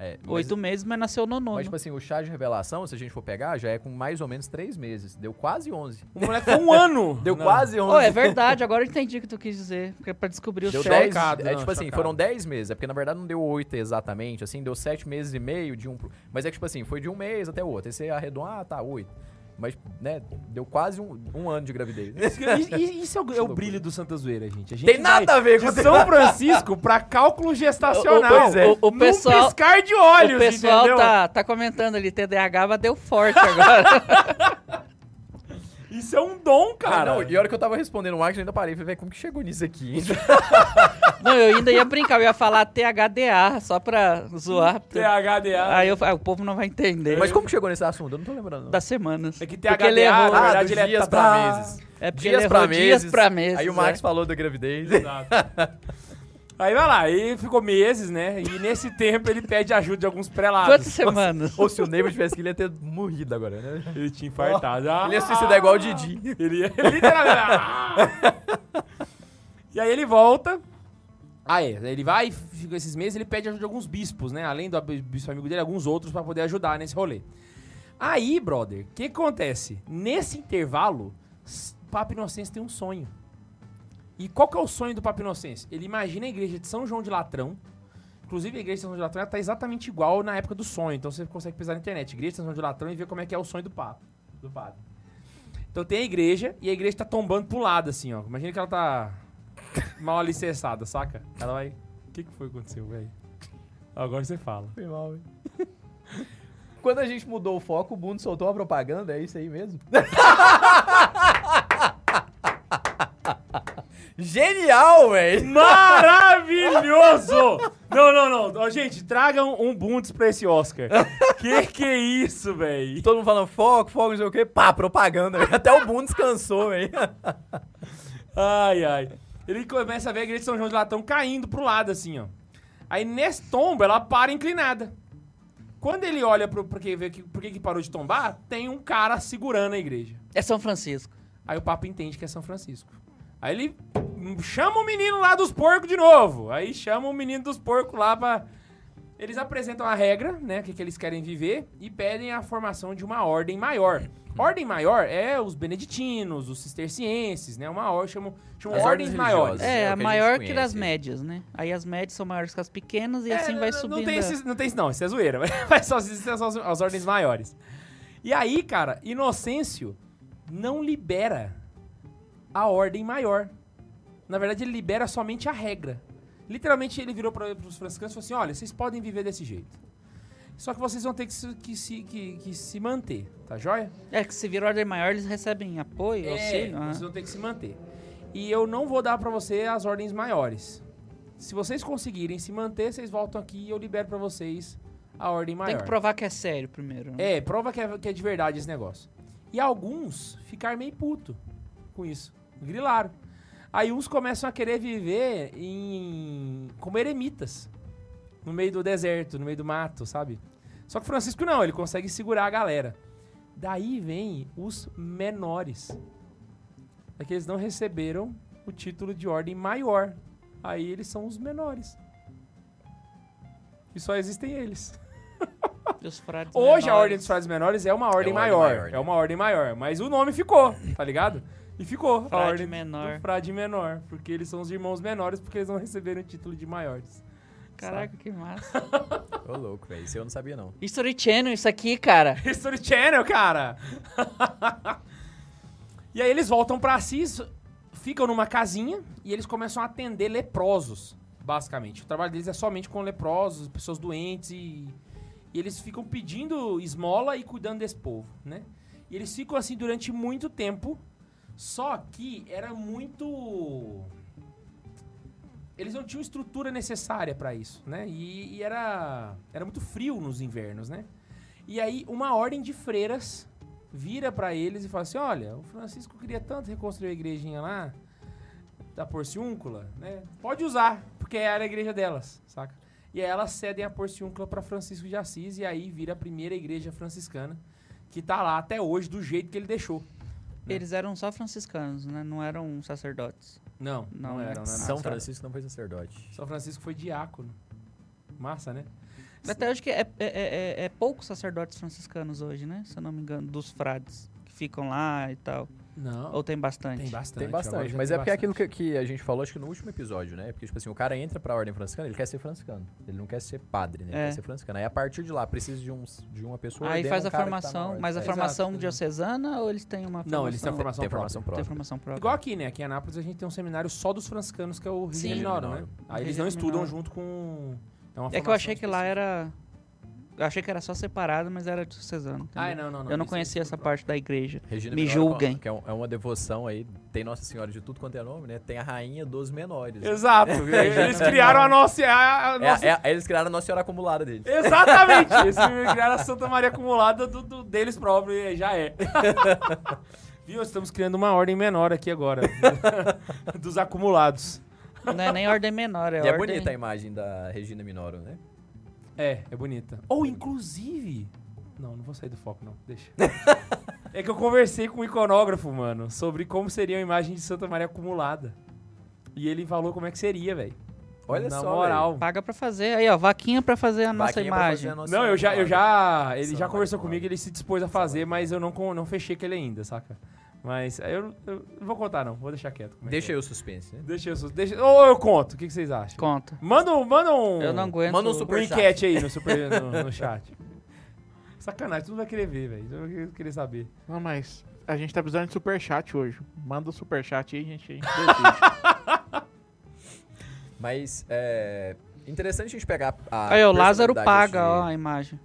S2: É, mas-
S3: Oito meses, mas nasceu no nono.
S2: Mas, tipo assim, o chá de revelação, se a gente for pegar, já é com mais ou menos três meses. Deu quase 11.
S1: O moleque foi um ano.
S2: Deu
S1: Não.
S2: quase 11.
S3: Oh, é verdade, agora eu entendi o que tu quis dizer. Porque é pra descobrir o
S2: Deu
S3: certo.
S2: 10,
S1: Chocado,
S2: é
S1: não,
S2: tipo assim,
S1: chocado.
S2: foram 10 meses. É porque na verdade não deu 8 exatamente, assim, deu 7 meses e meio de um. pro- Mas é que, tipo assim, foi de um mês até o outro. Aí você arredondou, ah, tá, 8. Mas, né, deu quase um, um ano de gravidez.
S1: Isso, é o, é o brilho do Santa Zoeira, gente. A gente
S2: Tem nada a ver com
S1: de São Francisco pra cálculo gestacional.
S2: Pois é.
S3: O- o
S1: Num
S3: pessoal-
S1: piscar de olhos,
S3: o pessoal
S1: entendeu?
S3: tá, tá comentando ali, TDAH bateu forte agora.
S1: Isso é um dom,
S2: Cara,
S1: cara.
S2: não, e a hora que eu tava respondendo o Marcos, eu ainda parei. Falei, velho, como que chegou nisso aqui?
S3: não, eu ainda ia brincar, eu ia falar THDA, só pra zoar.
S1: THDA.
S3: Aí eu, ah, o povo não vai entender.
S2: Mas como que chegou nesse assunto? Eu não tô lembrando. não.
S3: Das semanas.
S1: É que
S3: Porque ele
S1: THDA,
S3: errou.
S1: na verdade, ele é
S2: dias
S1: tá-
S2: pra meses.
S3: É porque
S2: dias
S3: ele
S2: pra
S3: errou dias
S2: meses.
S3: pra meses.
S2: Aí o
S3: é.
S2: Max falou da gravidez.
S1: Exato. Aí vai lá, aí ficou meses, né? E nesse tempo ele pede ajuda de alguns prelados.
S3: Quantas semanas?
S2: Ou se o Neighbor tivesse que ele ia ter morrido agora, né?
S1: Ele tinha infartado. Ah!
S2: Ele ia suicidar igual o Didi.
S1: Ele ia literalmente. ah! e aí ele volta. Ah, é. Ele vai, fica esses meses, ele pede ajuda de alguns bispos, né? Além do bispo amigo dele, alguns outros pra poder ajudar nesse rolê. Aí, brother, o que acontece? Nesse intervalo, Papa Inocêncio tem um sonho. E qual que é o sonho do Papa Inocêncio? Ele imagina a igreja de São João de Latrão, Inclusive, a igreja de São João de Latrão ela tá exatamente igual na época do sonho. Então você consegue pesquisar na internet. Igreja de São João de Latrão e ver como é que é o sonho do Papa. Do padre. Então tem a igreja e a igreja tá tombando pro lado, assim, ó. Imagina que ela tá mal alicerçada, saca? Ela vai. O que, que foi que aconteceu, velho? Agora você fala.
S2: Foi mal, hein? Quando a gente mudou o foco, o Bundo soltou uma propaganda, é isso aí mesmo? Genial, velho!
S1: Maravilhoso! Não, não, não. Ó, gente, tragam um Bundes pra esse Oscar. que que é isso, velho?
S2: Todo mundo falando foco, foco, não sei o quê. Pá, propaganda. véi. Até o Bundo descansou, velho.
S1: Ai, ai. Ele começa a ver a igreja de São João de Latão caindo pro lado, assim, ó. Aí nesse tombo, ela para inclinada. Quando ele olha pro, porque vê que, por que que parou de tombar, tem um cara segurando a igreja.
S3: É São Francisco.
S1: Aí o Papa entende que é São Francisco. Aí ele chama o menino lá dos porcos de novo. Aí chama o menino dos porcos lá pra. Eles apresentam a regra, né? O que, que eles querem viver e pedem a formação de uma ordem maior. Ordem maior é os beneditinos, os cistercienses, né? Uma ordem, chamam, chamam
S2: As
S1: ordens
S2: ordens
S1: maiores.
S3: É,
S2: é
S3: a
S2: a
S3: maior
S2: gente
S3: que das médias, né? Aí as médias são maiores que as pequenas e
S1: É,
S3: assim vai subindo.
S1: Não tem,
S3: a-
S1: esses, não tem isso não, isso é zoeira. Mas só existem as, as ordens maiores. E aí, cara, Inocêncio não libera a ordem maior. Na verdade, ele libera somente a regra. Literalmente, ele virou para os franciscanos e falou assim, olha, vocês podem viver desse jeito. Só que vocês vão ter que se, que se, que, que se manter, tá joia?
S3: É que se vir ordem maior, eles recebem apoio, auxílio. ah.
S1: vocês vão ter que se manter. E eu não vou dar pra você as ordens maiores. Se vocês conseguirem se manter, vocês voltam aqui e eu libero pra vocês a ordem maior.
S3: Tem que provar que é sério primeiro. né?
S1: É, prova que é, que é de verdade esse negócio. E alguns ficaram meio puto com isso. Grilaram. Aí uns começam a querer viver em como eremitas. No meio do deserto, no meio do mato, sabe? Só que Francisco não, ele consegue segurar a galera. Daí vem os menores. É que eles não receberam o título de ordem maior. Aí eles são os menores. E só existem eles.
S3: Os frades
S1: Hoje a
S3: menores.
S1: Ordem dos Frades Menores é uma ordem
S2: uma ordem
S1: maior.
S2: maior, né?
S1: É uma ordem maior. Mas o nome ficou, tá ligado? E ficou a
S3: Frade
S1: ordem
S3: menor.
S1: do Frade Menor. Porque eles são os irmãos menores, porque eles não receberam o título de maiores.
S3: Caraca, que massa.
S2: Ô, louco, velho. Isso eu não sabia, não.
S3: History Channel, isso aqui, cara.
S1: History Channel, cara! e aí eles voltam pra Assis, ficam numa casinha e eles começam a atender leprosos, basicamente. O trabalho deles é somente com leprosos, pessoas doentes e, e eles ficam pedindo esmola e cuidando desse povo, né? E eles ficam assim durante muito tempo, só que era muito... Eles não tinham estrutura necessária pra isso, né? E, e era, era muito frio nos invernos, né? E aí uma ordem de freiras vira pra eles e fala assim: "Olha, o Francisco queria tanto reconstruir a igrejinha lá da Porciúncula, né? Pode usar, porque era a igreja delas, saca? E aí elas cedem a Porciúncula pra Francisco de Assis e aí vira a primeira igreja franciscana que tá lá até hoje do jeito que ele deixou. Né?
S3: Eles eram só franciscanos, né? Não eram sacerdotes.
S1: Não, não,
S3: Não,
S1: eram, né?
S2: São Francisco não foi sacerdote.
S1: São Francisco foi diácono. Massa, né?
S3: Até hoje que é, é, é, é poucos sacerdotes franciscanos hoje, né? Se eu não me engano, dos frades que ficam lá e tal.
S1: Não.
S3: Ou tem bastante?
S1: Tem bastante.
S2: Tem bastante, mas
S1: tem
S2: é porque é
S1: bastante.
S2: aquilo que, que a gente falou, acho que no último episódio, né? Porque, tipo assim, o cara entra pra ordem franciscana, ele quer ser franciscano. Ele não quer ser padre, né? Ele
S3: É.
S2: quer ser franciscano. Aí, a partir de lá, precisa de, um, de uma pessoa...
S3: Aí faz
S2: um
S3: a
S2: tá
S3: formação,
S2: ordem.
S3: mas a
S2: É,
S3: formação
S1: exato.
S3: diocesana ou eles têm uma formação?
S1: Não, eles têm a formação
S2: Tem
S1: própria.
S2: formação
S3: Tem
S2: própria.
S3: formação própria.
S1: Igual aqui, né? Aqui em Anápolis a gente tem um seminário só dos franciscanos, que é o Regina
S3: Sim.
S1: Minoro, né? Aí eles não estudam junto com... É, uma
S3: É que eu
S1: formação
S3: achei que lá era... Eu achei que era só separado, mas era diocesano.
S1: Ah,
S3: entendeu?
S1: não, não, não.
S3: eu não conhecia
S1: é
S3: essa parte da igreja.
S2: Regina
S3: Me julguem.
S2: Que é, um- é uma devoção aí. Tem Nossa Senhora de tudo quanto é nome, né? Tem a Rainha dos Menores. né?
S1: Exato. eles criaram a nossa... A, a
S2: É,
S1: nossa...
S2: é- eles criaram a Nossa Senhora acumulada deles.
S1: Exatamente. Eles criaram a Santa Maria acumulada do, do- deles próprios e já é. Viu? Estamos criando uma ordem menor aqui agora. dos acumulados.
S3: Não é nem ordem menor, é
S2: e é
S3: ordem...
S2: bonita a imagem da Regina Minoro, né?
S1: É, é bonita. Ou, inclusive... Não, não vou sair do foco, não. Deixa. é que eu conversei com um iconógrafo, mano, sobre como seria a imagem de Santa Maria acumulada. E ele falou como é que seria, velho.
S2: Olha
S1: Na
S2: só,
S1: moral.
S3: Paga pra fazer. Aí, ó, vaquinha pra fazer a nossa
S2: Vaquinha
S3: imagem.
S2: a Nossa
S1: Não, eu já, eu já. Ele
S2: Santa
S1: já conversou
S2: Maria
S1: comigo, ele se dispôs a fazer, mas eu não, não fechei com ele ainda, saca? Mas eu, eu não vou contar, não. Vou deixar quieto. como é
S2: Deixa
S1: que
S2: aí o suspense, né?
S1: é. Deixa eu... Deixa... Ou eu conto. O que, que vocês acham?
S3: Conta.
S1: Manda um... Manda um...
S3: Eu não aguento.
S2: Manda um
S1: um
S2: super
S1: enquete aí no, super, no, no chat. Sacanagem, tu não vai querer ver, velho. Tu não vai querer saber.
S4: Não, mas a gente tá precisando de superchat hoje. Manda o superchat aí, gente. A gente decide.
S2: Mas é interessante a gente pegar a.
S3: Aí, o Lázaro paga, ó, a imagem.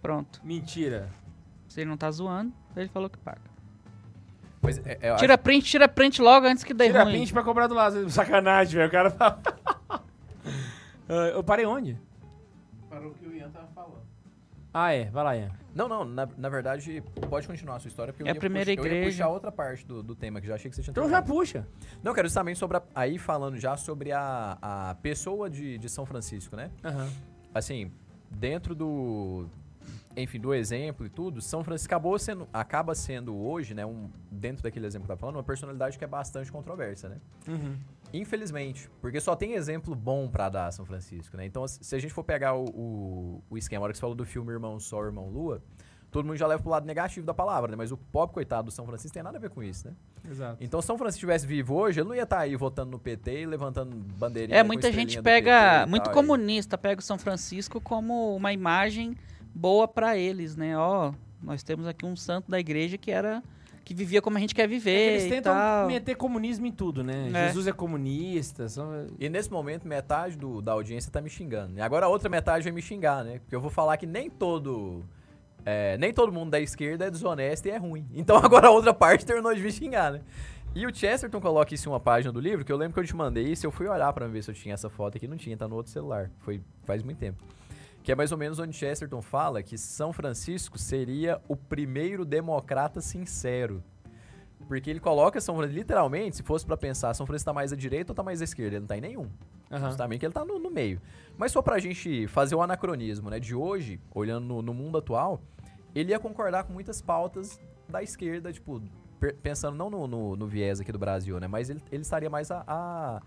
S3: Pronto.
S1: Mentira.
S3: Se ele não tá zoando, ele falou que paga.
S2: É- é- eu
S3: Tira print, tira print logo antes que dê
S1: Tira
S3: ruim.
S1: print pra cobrar do Lázaro. Sacanagem, velho. O cara tá... Ah, eu parei onde?
S4: Para o que o Ian tava falando.
S1: Ah, é. Vai lá, Ian.
S2: Não, não, na, na verdade, pode continuar a sua história, porque eu
S3: É a
S2: ia
S3: primeira
S2: puxar, eu ia
S3: igreja.
S2: puxar outra parte do, do tema, que já achei que você tinha
S1: Então já puxa.
S2: Não, quero justamente sobre a, aí falando já sobre a, a pessoa de, de São Francisco, né?
S1: Aham.
S2: Assim, dentro do. Enfim, do exemplo e tudo, São Francisco acabou sendo, acaba sendo hoje, né, um, dentro daquele exemplo que tava falando, uma personalidade que é bastante controversa, né?
S1: Uhum.
S2: Infelizmente, porque só tem exemplo bom pra dar São Francisco, né? Então, se a gente for pegar o, o, o esquema, a hora que você falou do filme Irmão Sol, Irmão Lua, todo mundo já leva pro lado negativo da palavra, né? Mas o pobre coitado do São Francisco tem nada a ver com isso, né?
S1: Exato.
S2: Então, se São Francisco estivesse vivo hoje, ele não ia estar aí votando no PT e levantando bandeirinha
S3: É, muita gente pega, muito
S2: tal,
S3: comunista, pega o São Francisco como uma imagem boa pra eles, né? Ó, nós temos aqui um santo da igreja que era que vivia como a gente quer
S1: É que
S3: viver
S1: eles
S3: e
S1: tentam
S3: tal.
S1: meter comunismo em tudo, né?
S3: É.
S1: Jesus é comunista. São...
S2: E nesse momento, metade do- da audiência tá me xingando. E agora a outra metade vai me xingar, né? Porque eu vou falar que nem todo. é, nem todo mundo da esquerda é desonesto e é ruim. Então agora a outra parte terminou de me xingar, né? E o Chesterton coloca isso em uma página do livro, que eu lembro que eu te mandei isso, eu fui olhar pra ver se eu tinha essa foto aqui, não tinha, tá no outro celular. Foi faz muito tempo. Que é mais ou menos onde Chesterton fala que São Francisco seria o primeiro democrata sincero. Porque ele coloca São Francisco, literalmente, se fosse pra pensar, São Francisco tá mais à direita ou tá mais à esquerda? Ele não tá em nenhum.
S1: Aham.
S2: Justamente que ele tá no, no meio. Mas só pra gente fazer o anacronismo, né? De hoje, olhando no, no mundo atual, ele ia concordar com muitas pautas da esquerda, tipo, pensando não no, no- no viés aqui do Brasil, né? Mas ele, ele estaria mais a, a-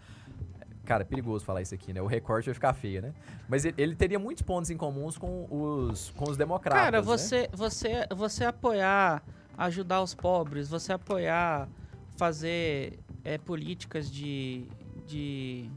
S2: Cara, é perigoso falar isso aqui, né? O recorte vai ficar feio, né? Mas ele, ele teria muitos pontos em comuns com os, com os democratas.
S3: Cara,
S2: né?
S3: você, você, você apoiar, ajudar os pobres, você apoiar, fazer é, políticas de. de...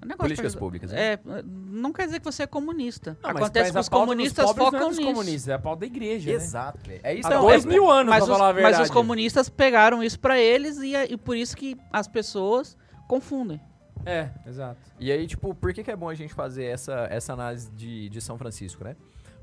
S3: negócio
S2: Políticas
S3: pra-
S2: públicas, né?
S3: É, não quer dizer que você é comunista.
S1: Não,
S3: Acontece que os comunistas
S1: pobres não
S3: focam
S1: é dos
S3: nisso.
S1: comunistas, é a pauta da igreja, né?
S2: Exato, velho. É isso
S1: Há
S2: é-
S1: dois
S2: é-
S1: mil anos,
S3: mas,
S1: pra
S3: os,
S1: falar a
S3: mas os comunistas pegaram isso pra eles e, e por isso que as pessoas confundem.
S1: É, exato.
S2: E aí, tipo, por que, que é bom a gente fazer essa, essa análise de, de São Francisco, né?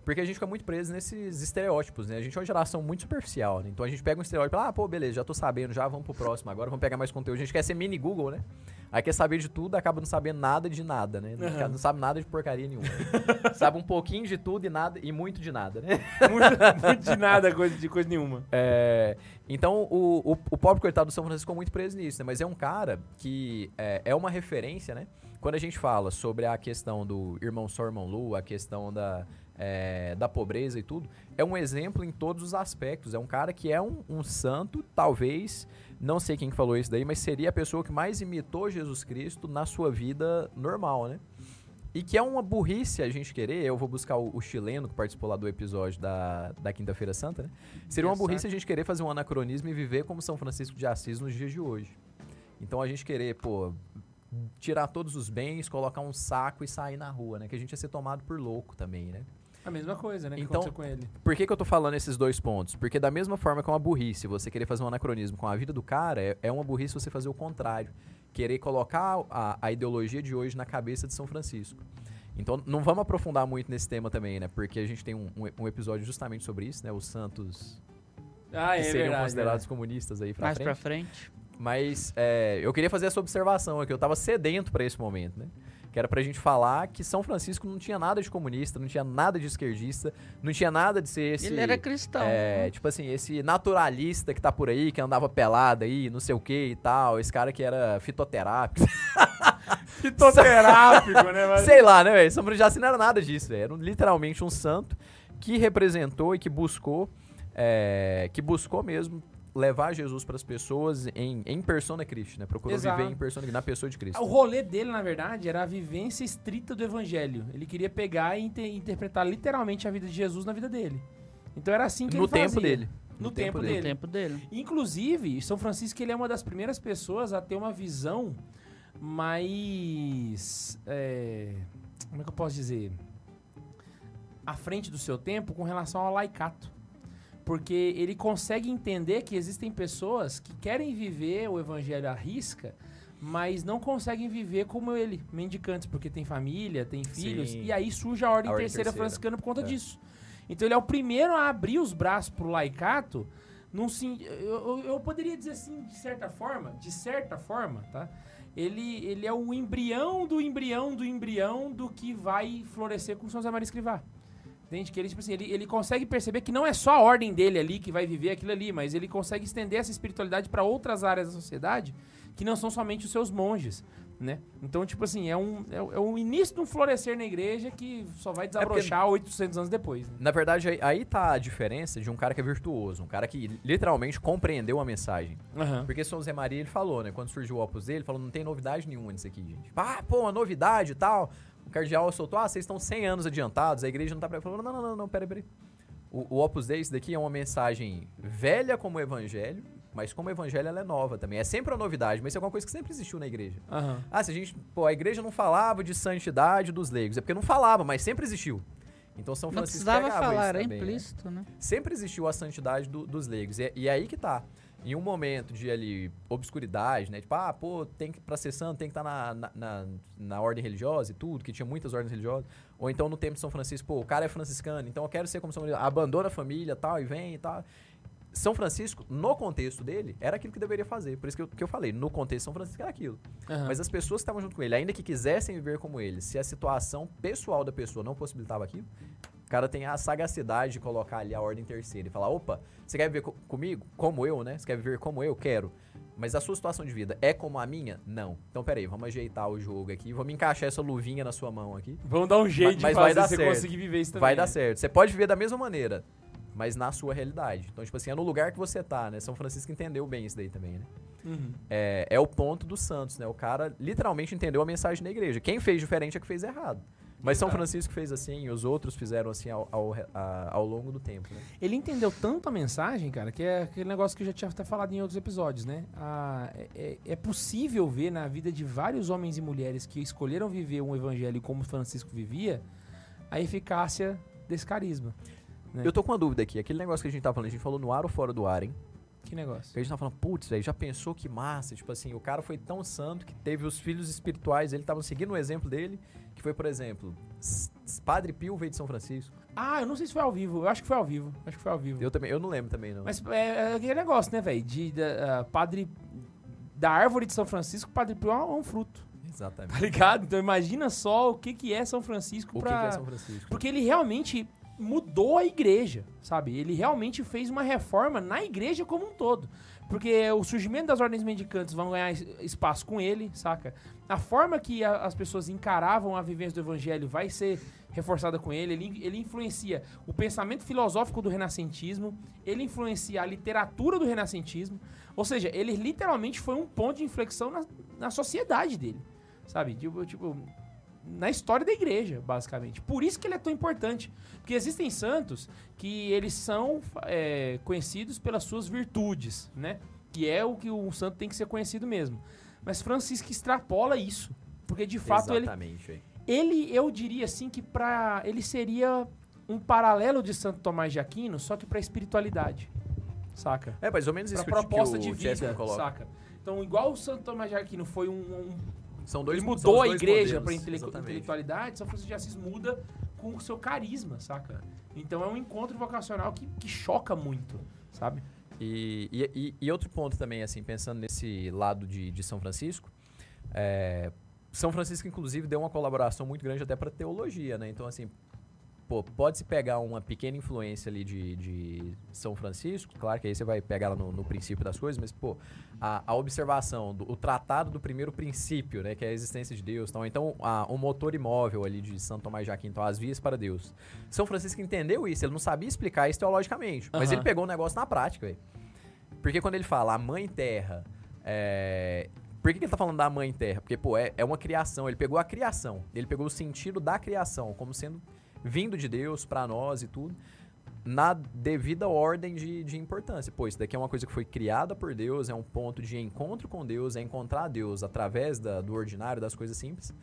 S2: Porque a gente fica muito preso nesses estereótipos, né? A gente é uma geração muito superficial, né? Então a gente pega um estereótipo, ah, pô, beleza, já tô sabendo, já vamos pro próximo, agora vamos pegar mais conteúdo. A gente quer ser mini Google, né? Aí quer saber de tudo, acaba não sabendo nada de nada, né? Não,
S1: Aham.
S2: não sabe nada de porcaria nenhuma. sabe um pouquinho de tudo e nada e muito de nada, né?
S1: muito, muito de nada, coisa, de coisa nenhuma.
S2: É, então, o, o, o pobre coitado do São Francisco ficou muito preso nisso, né? Mas é um cara que é, é uma referência, né? Quando a gente fala sobre a questão do irmão só, irmão Lu, a questão da, é, da pobreza e tudo, é um exemplo em todos os aspectos. É um cara que é um, um santo, talvez, não sei quem falou isso daí, mas seria a pessoa que mais imitou Jesus Cristo na sua vida normal, né? E que é uma burrice a gente querer, eu vou buscar o, o chileno que participou lá do episódio da, da Quinta-feira Santa, né? Seria uma burrice a gente querer fazer um anacronismo e viver como São Francisco de Assis nos dias de hoje. Então a gente querer, pô, tirar todos os bens, colocar um saco e sair na rua, né? Que a gente ia ser tomado por louco também, né?
S1: A mesma coisa, né? Que
S2: Então-
S1: com ele.
S2: Por que, que eu tô falando esses dois pontos? Porque da mesma forma que é uma burrice você querer fazer um anacronismo com a vida do cara, é, é uma burrice você fazer o contrário. Querer colocar a, a ideologia de hoje na cabeça de São Francisco. Então não vamos aprofundar muito nesse tema também, né? Porque a gente tem um, um- um episódio justamente sobre isso, né? Os santos
S1: Ah,
S2: que
S1: é
S2: seriam
S1: verdade.
S2: considerados comunistas aí pra
S3: Mais
S2: frente.
S3: pra frente.
S2: Mas é, eu queria fazer essa observação aqui. Eu tava sedento pra esse momento, né? Que era pra gente falar que São Francisco não tinha nada de comunista, não tinha nada de esquerdista, não tinha nada de ser esse.
S3: Ele era cristão.
S2: É, tipo assim, esse naturalista que tá por aí, que andava pelado aí, não sei o que e tal. Esse cara que era fitoterápico.
S1: Fitoterápico, né? Mas...
S2: Sei lá, né, velho? São Francisco de não era nada disso, velho. Era literalmente um santo que representou e que buscou, é, que buscou mesmo levar Jesus para as pessoas em, em persona Cristo, né? Procurou
S1: Exato.
S2: viver em persona na pessoa de Cristo.
S1: O rolê dele, na verdade, era a vivência estrita do evangelho. Ele queria pegar e inter- interpretar literalmente a vida de Jesus na vida dele. Então era assim que
S2: no
S1: ele
S2: tempo
S1: fazia.
S2: dele.
S1: no,
S2: No
S1: tempo,
S2: tempo
S1: dele.
S3: No tempo dele.
S1: Inclusive, São Francisco ele é uma das primeiras pessoas a ter uma visão mais. é, como é que eu posso dizer? À frente do seu tempo com relação ao laicato. Porque ele consegue entender que existem pessoas que querem viver o evangelho à risca, mas não conseguem viver como ele, mendicantes, porque tem família, tem filhos,
S2: Sim.
S1: e aí surge a ordem,
S2: A ordem
S1: terceira,
S2: terceira.
S1: franciscana por conta
S2: É.
S1: disso. Então ele é o primeiro a abrir os braços pro laicato, num, eu- eu poderia dizer assim, de certa forma, de certa forma, tá? Ele, ele é o embrião do embrião do embrião do que vai florescer com São José Maria Escrivá. Que ele, tipo assim, ele, ele consegue perceber que não é só a ordem dele ali que vai viver aquilo ali, mas ele consegue estender essa espiritualidade para outras áreas da sociedade que não são somente os seus monges, né? Então, tipo assim, é um, é, o- é o início de um florescer na igreja que só vai desabrochar 800 anos depois. Né?
S2: Na verdade, aí, aí tá a diferença de um cara que é virtuoso, um cara que literalmente compreendeu a mensagem.
S1: Aham.
S2: Porque São José Maria, ele falou, né? Quando surgiu o Opus dele, ele falou, não tem novidade nenhuma nisso aqui, gente. Ah, pô, uma novidade e tal. O cardeal soltou, ah, vocês estão 100 anos adiantados, a igreja não tá... Ele falou, não, não, não, não, peraí, peraí. O, o Opus Dei, isso daqui é uma mensagem velha como o evangelho, mas como o evangelho ela é nova também. É sempre uma novidade, mas isso é alguma coisa que sempre existiu na igreja.
S1: Aham.
S2: Ah, se a gente... Pô, a igreja não falava de santidade dos leigos. É porque não falava, mas sempre existiu. Então São
S3: Não
S2: Francisco
S3: precisava
S2: pegava
S3: falar, era
S2: também, né?
S3: implícito, né?
S2: sempre existiu a santidade do- dos leigos. E, é- e é aí que tá. Em um momento de ali obscuridade, né? Tipo, ah, pô, tem que pra ser santo, tem que estar na, na, na, na ordem religiosa e tudo, que tinha muitas ordens religiosas. Ou então no tempo de São Francisco, pô, o cara é franciscano, então eu quero ser como São Francisco, abandona a família tal, e vem e tal. São Francisco, no contexto dele, era aquilo que deveria fazer. Por isso que eu, que eu falei, no contexto de São Francisco era aquilo.
S1: Aham.
S2: Mas as pessoas que estavam junto com ele, ainda que quisessem viver como ele, se a situação pessoal da pessoa não possibilitava aquilo, cara tem a sagacidade de colocar ali a ordem terceira e falar: opa, você quer viver co- comigo? Como eu, né? Você quer viver como eu? Quero. Mas a sua situação de vida é como a minha? Não. Então, peraí, vamos ajeitar o jogo aqui, vamos encaixar essa luvinha na sua mão aqui.
S1: Vamos dar um jeito
S2: Mas
S1: de
S2: vai dar
S1: você
S2: certo.
S1: conseguir viver isso também.
S2: Vai dar
S1: né?
S2: certo. Você pode viver da mesma maneira, mas na sua realidade. Então, tipo assim, é no lugar que você tá, né? São Francisco entendeu bem isso daí também, né?
S1: Uhum.
S2: É, é o ponto dos santos, né? O cara literalmente entendeu a mensagem da igreja. Quem fez diferente é que fez errado. Mas São
S1: Exato.
S2: Francisco fez assim e os outros fizeram assim ao, ao, a- ao longo do tempo, né?
S1: Ele entendeu tanto a mensagem, cara, que é aquele negócio que eu já tinha até falado em outros episódios, né? Ah, é, é- é possível ver na vida de vários homens e mulheres que escolheram viver um evangelho como Francisco vivia, a eficácia desse carisma. É.
S2: Eu tô com uma dúvida aqui. Aquele negócio que a gente tava falando, a gente falou no ar ou fora do ar, hein?
S1: Que negócio.
S2: Que a gente tava falando, putz, velho, já pensou que massa? Tipo assim, o cara foi tão santo que teve os filhos espirituais, ele tava seguindo o exemplo dele, que foi, por exemplo, Padre Pio veio de São Francisco.
S1: Ah, eu não sei se foi ao vivo. Eu acho que foi ao vivo. Acho que foi ao vivo.
S2: Eu também, eu não lembro também, não.
S1: Mas é, é aquele negócio, né, velho? De da, ah, padre da árvore de São Francisco, Padre Pio é um, é um fruto,
S2: Exatamente.
S1: tá ligado? Então imagina só o que que é São Francisco
S2: O que,
S1: pra...
S2: que é São Francisco?
S1: Porque ele realmente mudou a igreja, sabe? Ele realmente fez uma reforma na igreja como um todo. Porque o surgimento das ordens mendicantes vão ganhar es- espaço com ele, saca? A forma que a- as pessoas encaravam a vivência do evangelho vai ser reforçada com ele. ele. Ele influencia o pensamento filosófico do renascentismo, ele influencia a literatura do renascentismo. Ou seja, ele literalmente foi um ponto de inflexão na, na sociedade dele, sabe? Tipo, tipo, na história da igreja, basicamente. Por isso que ele é tão importante. Porque existem santos que eles são é, conhecidos pelas suas virtudes, né? Que é o que um santo tem que ser conhecido mesmo. Mas Francisco extrapola isso. Porque de fato ele,
S2: Exatamente, velho.
S1: ele, eu diria assim que para ele seria um paralelo de Santo Tomás de Aquino, só que para espiritualidade. Saca?
S2: É mais ou menos isso
S1: Pra
S2: que o-
S1: proposta
S2: que
S1: de
S2: o Chesney
S1: vida,
S2: coloca.
S1: saca? Então, igual o Santo Tomás de Aquino foi um- um
S2: São dois
S1: ele mudou
S2: os
S1: a
S2: dois
S1: igreja para intele
S2: exatamente.
S1: intelectualidade, São Francisco de Assis muda com o seu carisma, saca? Então é um encontro vocacional que, que choca muito, sabe?
S2: E, e, e- e outro ponto também, assim, pensando nesse lado de, de São Francisco, é, São Francisco, inclusive, deu uma colaboração muito grande até para teologia, né? Então, assim, pô, pode-se pegar uma pequena influência ali de, de São Francisco, claro que aí você vai pegar ela no, no princípio das coisas, mas, pô, a, a observação, do, o tratado do primeiro princípio, né, que é a existência de Deus, então, então a, o motor imóvel ali de Santo Tomás de Aquino, então, as vias para Deus. São Francisco entendeu isso, ele não sabia explicar isso teologicamente, mas ele pegou o negócio na prática, velho. Porque quando ele fala a mãe terra, é... por que, que ele tá falando da mãe terra? Porque, pô, é, é uma criação, ele pegou a criação, ele pegou o sentido da criação como sendo vindo de Deus pra nós e tudo. na devida ordem de, de importância. Pô, isso daqui é uma coisa que foi criada por Deus, é um ponto de encontro com Deus, é encontrar Deus através da- do ordinário, das coisas simples,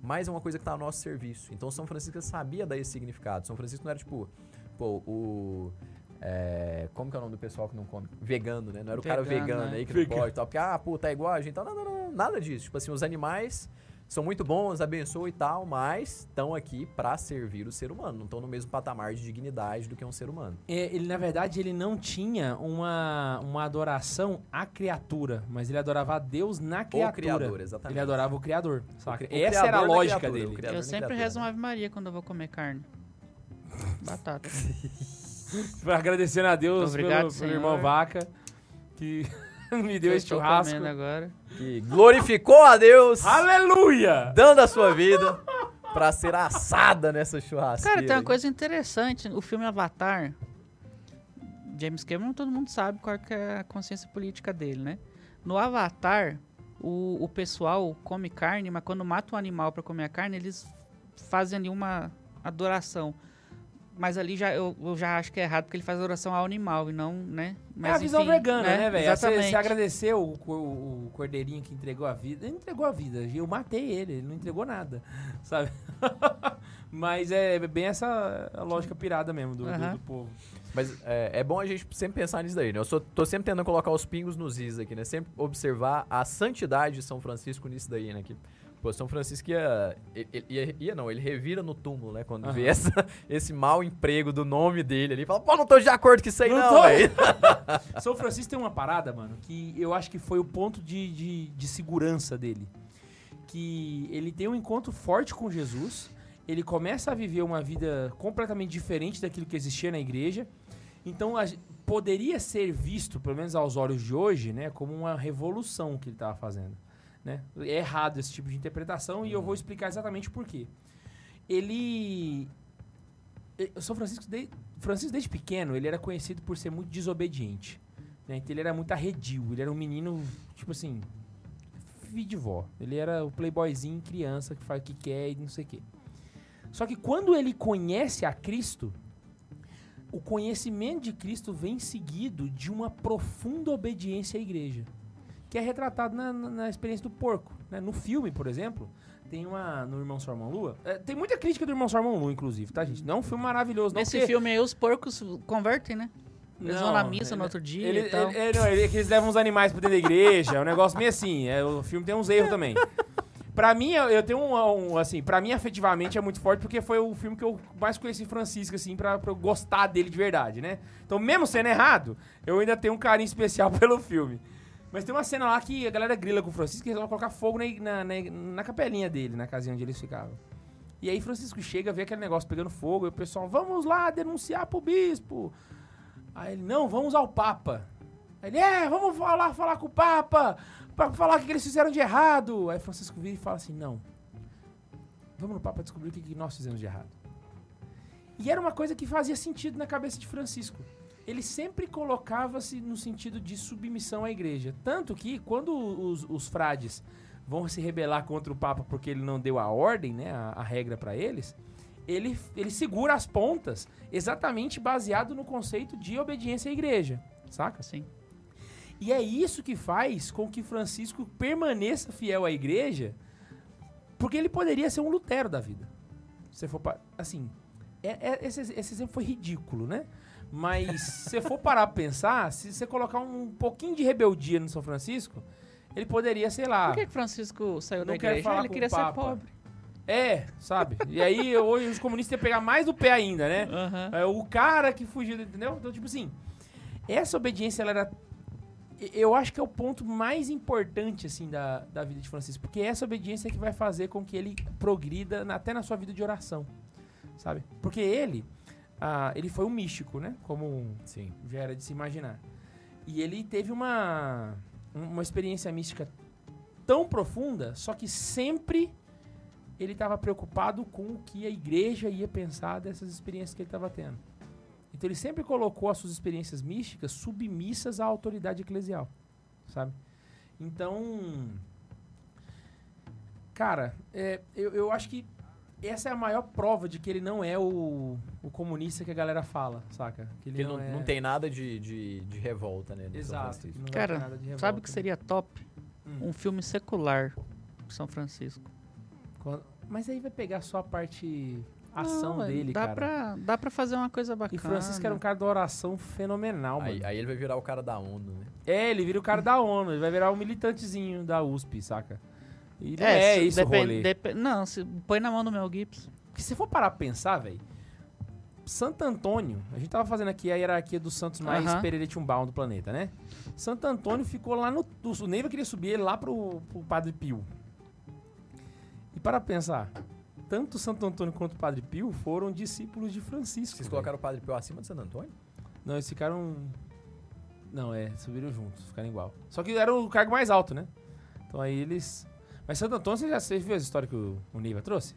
S2: mas é uma coisa que está ao nosso serviço. Então São Francisco sabia dar esse significado. São Francisco não era tipo, pô, o. é, como que é o nome do pessoal que não come? Vegano, né? Não era o cara
S3: Vegano,
S2: vegano
S3: né?
S2: aí que
S1: Vegano.
S2: não pode e tal. Porque, ah, pô, tá igual a gente. Então, não, não, não, nada disso. Tipo assim, os animais são muito bons, abençoam e tal, mas estão aqui pra servir o ser humano. Não estão no mesmo patamar de dignidade do que um ser humano.
S1: É, ele, na verdade, ele não tinha uma, uma adoração à criatura, mas ele adorava a Deus na criatura.
S2: criador, exatamente.
S1: Ele adorava o Criador, saca?
S2: cri- o
S1: Essa era a
S2: criador
S1: lógica
S2: criatura,
S1: dele.
S2: o criador
S3: Eu sempre rezo uma Ave Maria quando eu vou comer carne. Batata.
S1: Agradecendo a Deus
S3: Obrigado,
S1: pelo, pelo irmão Vaca, que me deu
S3: Eu
S1: esse churrasco.
S3: comendo agora.
S2: Que glorificou a Deus,
S1: Aleluia!
S2: dando a sua vida pra ser assada nessa churrasqueira.
S3: Cara, tem uma coisa interessante. O filme Avatar, James Cameron, todo mundo sabe qual que é a consciência política dele, né? No Avatar, o, o pessoal come carne, mas quando mata um animal pra comer a carne, eles fazem ali uma adoração. Mas ali já, eu, eu já acho que é errado, porque ele faz adoração ao animal e não, né? Mas,
S1: é a visão
S3: enfim,
S1: vegana, né, velho? Você,
S3: Exatamente.
S1: você agradeceu o, co- o cordeirinho que entregou a vida. Ele entregou a vida. Eu matei ele, ele não entregou nada, sabe? Mas é bem essa a lógica pirada mesmo do, do-
S3: Aham.
S1: do povo.
S2: Mas é, é bom a gente sempre pensar nisso daí, né? Eu sou, tô sempre tentando colocar os pingos nos is aqui, né? Sempre observar a santidade de São Francisco nisso daí, né? Que, pô, São Francisco ia, ele- ia, ia não, ele revira no túmulo, né? Quando vê
S1: Aham.
S2: essa, esse mau emprego do nome dele ali. Fala, pô, não tô de acordo com isso aí
S1: Não
S2: não,
S1: tô. São Francisco tem uma parada, mano, que eu acho que foi o ponto de, de, de segurança dele. Que ele tem um encontro forte com Jesus, ele começa a viver uma vida completamente diferente daquilo que existia na igreja. Então a poderia ser visto, pelo menos aos olhos de hoje, né, como uma revolução que ele estava fazendo. Né? É errado esse tipo de interpretação e eu vou explicar exatamente por quê. Ele. o São Francisco, de, Francisco, desde pequeno, ele era conhecido por ser muito desobediente. Né? Então ele era muito arredio. Ele era um menino, tipo assim, filho de vó. Ele era o playboyzinho, criança, que faz o que quer e não sei o quê. Só que quando ele conhece a Cristo, o conhecimento de Cristo vem seguido de uma profunda obediência à igreja. Que é retratado na, na- experiência do porco. né? No filme, por exemplo, tem uma. No Irmão Sua Irmão Lua. é, tem muita crítica do Irmão Sua Irmão Lua, inclusive, tá, gente? Não é um filme maravilhoso, não.
S3: Nesse
S1: porque-
S3: filme aí, os porcos convertem, né? Eles vão
S1: Não,
S3: na missa
S1: ele-
S3: no outro dia
S1: Ele,
S3: e tal.
S1: ele- ele- não, ele- é eles levam os animais pra dentro da igreja, é um negócio meio assim. é, o filme tem uns erros também. Pra mim, eu, eu tenho um, um, assim, pra mim afetivamente é muito forte porque foi o filme que eu mais conheci Francisco, assim, pra, pra eu gostar dele de verdade, né? Então, mesmo sendo errado, eu ainda tenho um carinho especial pelo filme. Mas tem uma cena lá que a galera grila com o Francisco e vão colocar fogo na, na, na, na capelinha dele, na casinha onde eles ficavam. E aí Francisco chega, vê aquele negócio pegando fogo, e o pessoal, vamos lá denunciar pro bispo. Aí ele, não, vamos ao Papa. Aí ele, é, vamos falar, falar com o Papa, pra falar o que eles fizeram de errado. Aí Francisco vira e fala assim, não, vamos no Papa descobrir o que nós fizemos de errado. E era uma coisa que fazia sentido na cabeça de Francisco. Ele sempre colocava-se no sentido de submissão à igreja. Tanto que, quando os, os frades vão se rebelar contra o Papa porque ele não deu a ordem, né, a, a regra para eles, ele, ele segura as pontas exatamente baseado no conceito de obediência à igreja, saca?
S3: Sim.
S1: E é isso que faz com que Francisco permaneça fiel à igreja, porque ele poderia ser um Lutero da vida. Se for pa- assim, é- é- esse, esse exemplo foi ridículo, né? Mas se você for parar pra pensar, se você colocar um pouquinho de rebeldia no São Francisco, ele poderia, sei lá.
S3: Por que, que Francisco saiu da igreja?
S1: falar
S3: ele queria ser pobre.
S1: É, sabe? E aí hoje os comunistas iam pegar mais do pé ainda, né?
S3: Aham.
S1: É, o cara que fugiu, entendeu? Então, tipo assim, essa obediência, ela era. Eu acho que é o ponto mais importante, assim, da, da vida de Francisco. Porque essa obediência é que vai fazer com que ele progrida na- até na sua vida de oração, sabe? Porque ele, ah, ele foi um místico, né? Como
S2: Sim.
S1: já era de se imaginar. E ele teve uma, uma experiência mística tão profunda, só que sempre ele estava preocupado com o que a igreja ia pensar dessas experiências que ele estava tendo. Então ele sempre colocou as suas experiências místicas submissas à autoridade eclesial, sabe? Então, cara, é, eu, eu acho que essa é a maior prova de que ele não é o, o comunista que a galera fala, saca? Que
S2: Ele não,
S1: é...
S2: não tem nada de, de, de revolta, né?
S1: Exato. Não
S3: Cara,
S1: ter nada de revolta.
S3: Sabe o que seria top?
S1: Hum.
S3: Um filme secular de São Francisco.
S1: Quando- Mas aí vai pegar só a parte ação
S3: Não,
S1: dele,
S3: dá
S1: cara.
S3: Pra, dá pra fazer uma coisa
S1: E
S3: bacana.
S1: Francisco era um cara da oração fenomenal,
S2: Aí,
S1: mano.
S2: aí ele vai virar o cara da ONU, né?
S1: É, ele vira o cara da ONU, ele vai virar um militantezinho da USP, saca? E não é,
S3: se-
S1: isso o
S3: depen-
S1: rolê.
S3: não, se põe na mão do Mel Gibson.
S1: Porque se você for parar pra pensar, velho, Santo Antônio, a gente tava fazendo aqui a hierarquia dos santos mais
S3: Aham.
S1: pereretiumbal do planeta, né? Santo Antônio ficou lá no... O Neiva queria subir ele lá pro, pro Padre Pio. E para pensar, tanto Santo Antônio quanto o Padre Pio foram discípulos de Francisco.
S2: Vocês
S1: velho.
S2: colocaram o Padre Pio acima de Santo Antônio?
S1: Não, eles ficaram... Não, é, subiram juntos, ficaram igual. Só que era o cargo mais alto, né? Então aí eles... Mas Santo Antônio, você já você viu a história que o, o Neiva trouxe?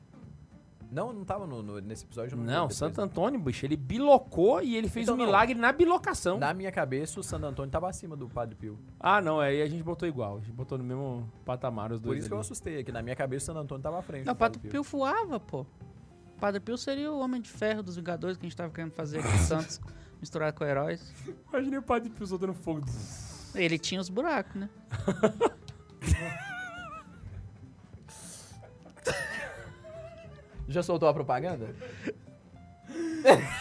S2: Não, não tava no, no- nesse episódio.
S1: Não,
S2: depois.
S1: Santo Antônio, bicho, ele bilocou e ele fez
S2: Então
S1: um
S2: não.
S1: milagre na bilocação.
S2: Na minha cabeça, o Santo Antônio tava acima do Padre Pio.
S1: Ah, não, aí a gente botou igual. A gente botou no mesmo patamar os dois.
S2: Por isso que eu
S1: ali.
S2: assustei aqui. Na minha cabeça, o Santo Antônio tava à frente
S3: Não,
S2: do
S3: o
S2: Padre
S3: Padre
S2: Pio.
S3: Pio voava, pô. O Padre Pio seria o Homem de Ferro dos Vingadores que a gente tava querendo fazer aqui em Santos, misturar com heróis.
S1: Imaginei o Padre Pio soltando fogo.
S3: Ele tinha os buracos, né?
S2: Já soltou a propaganda?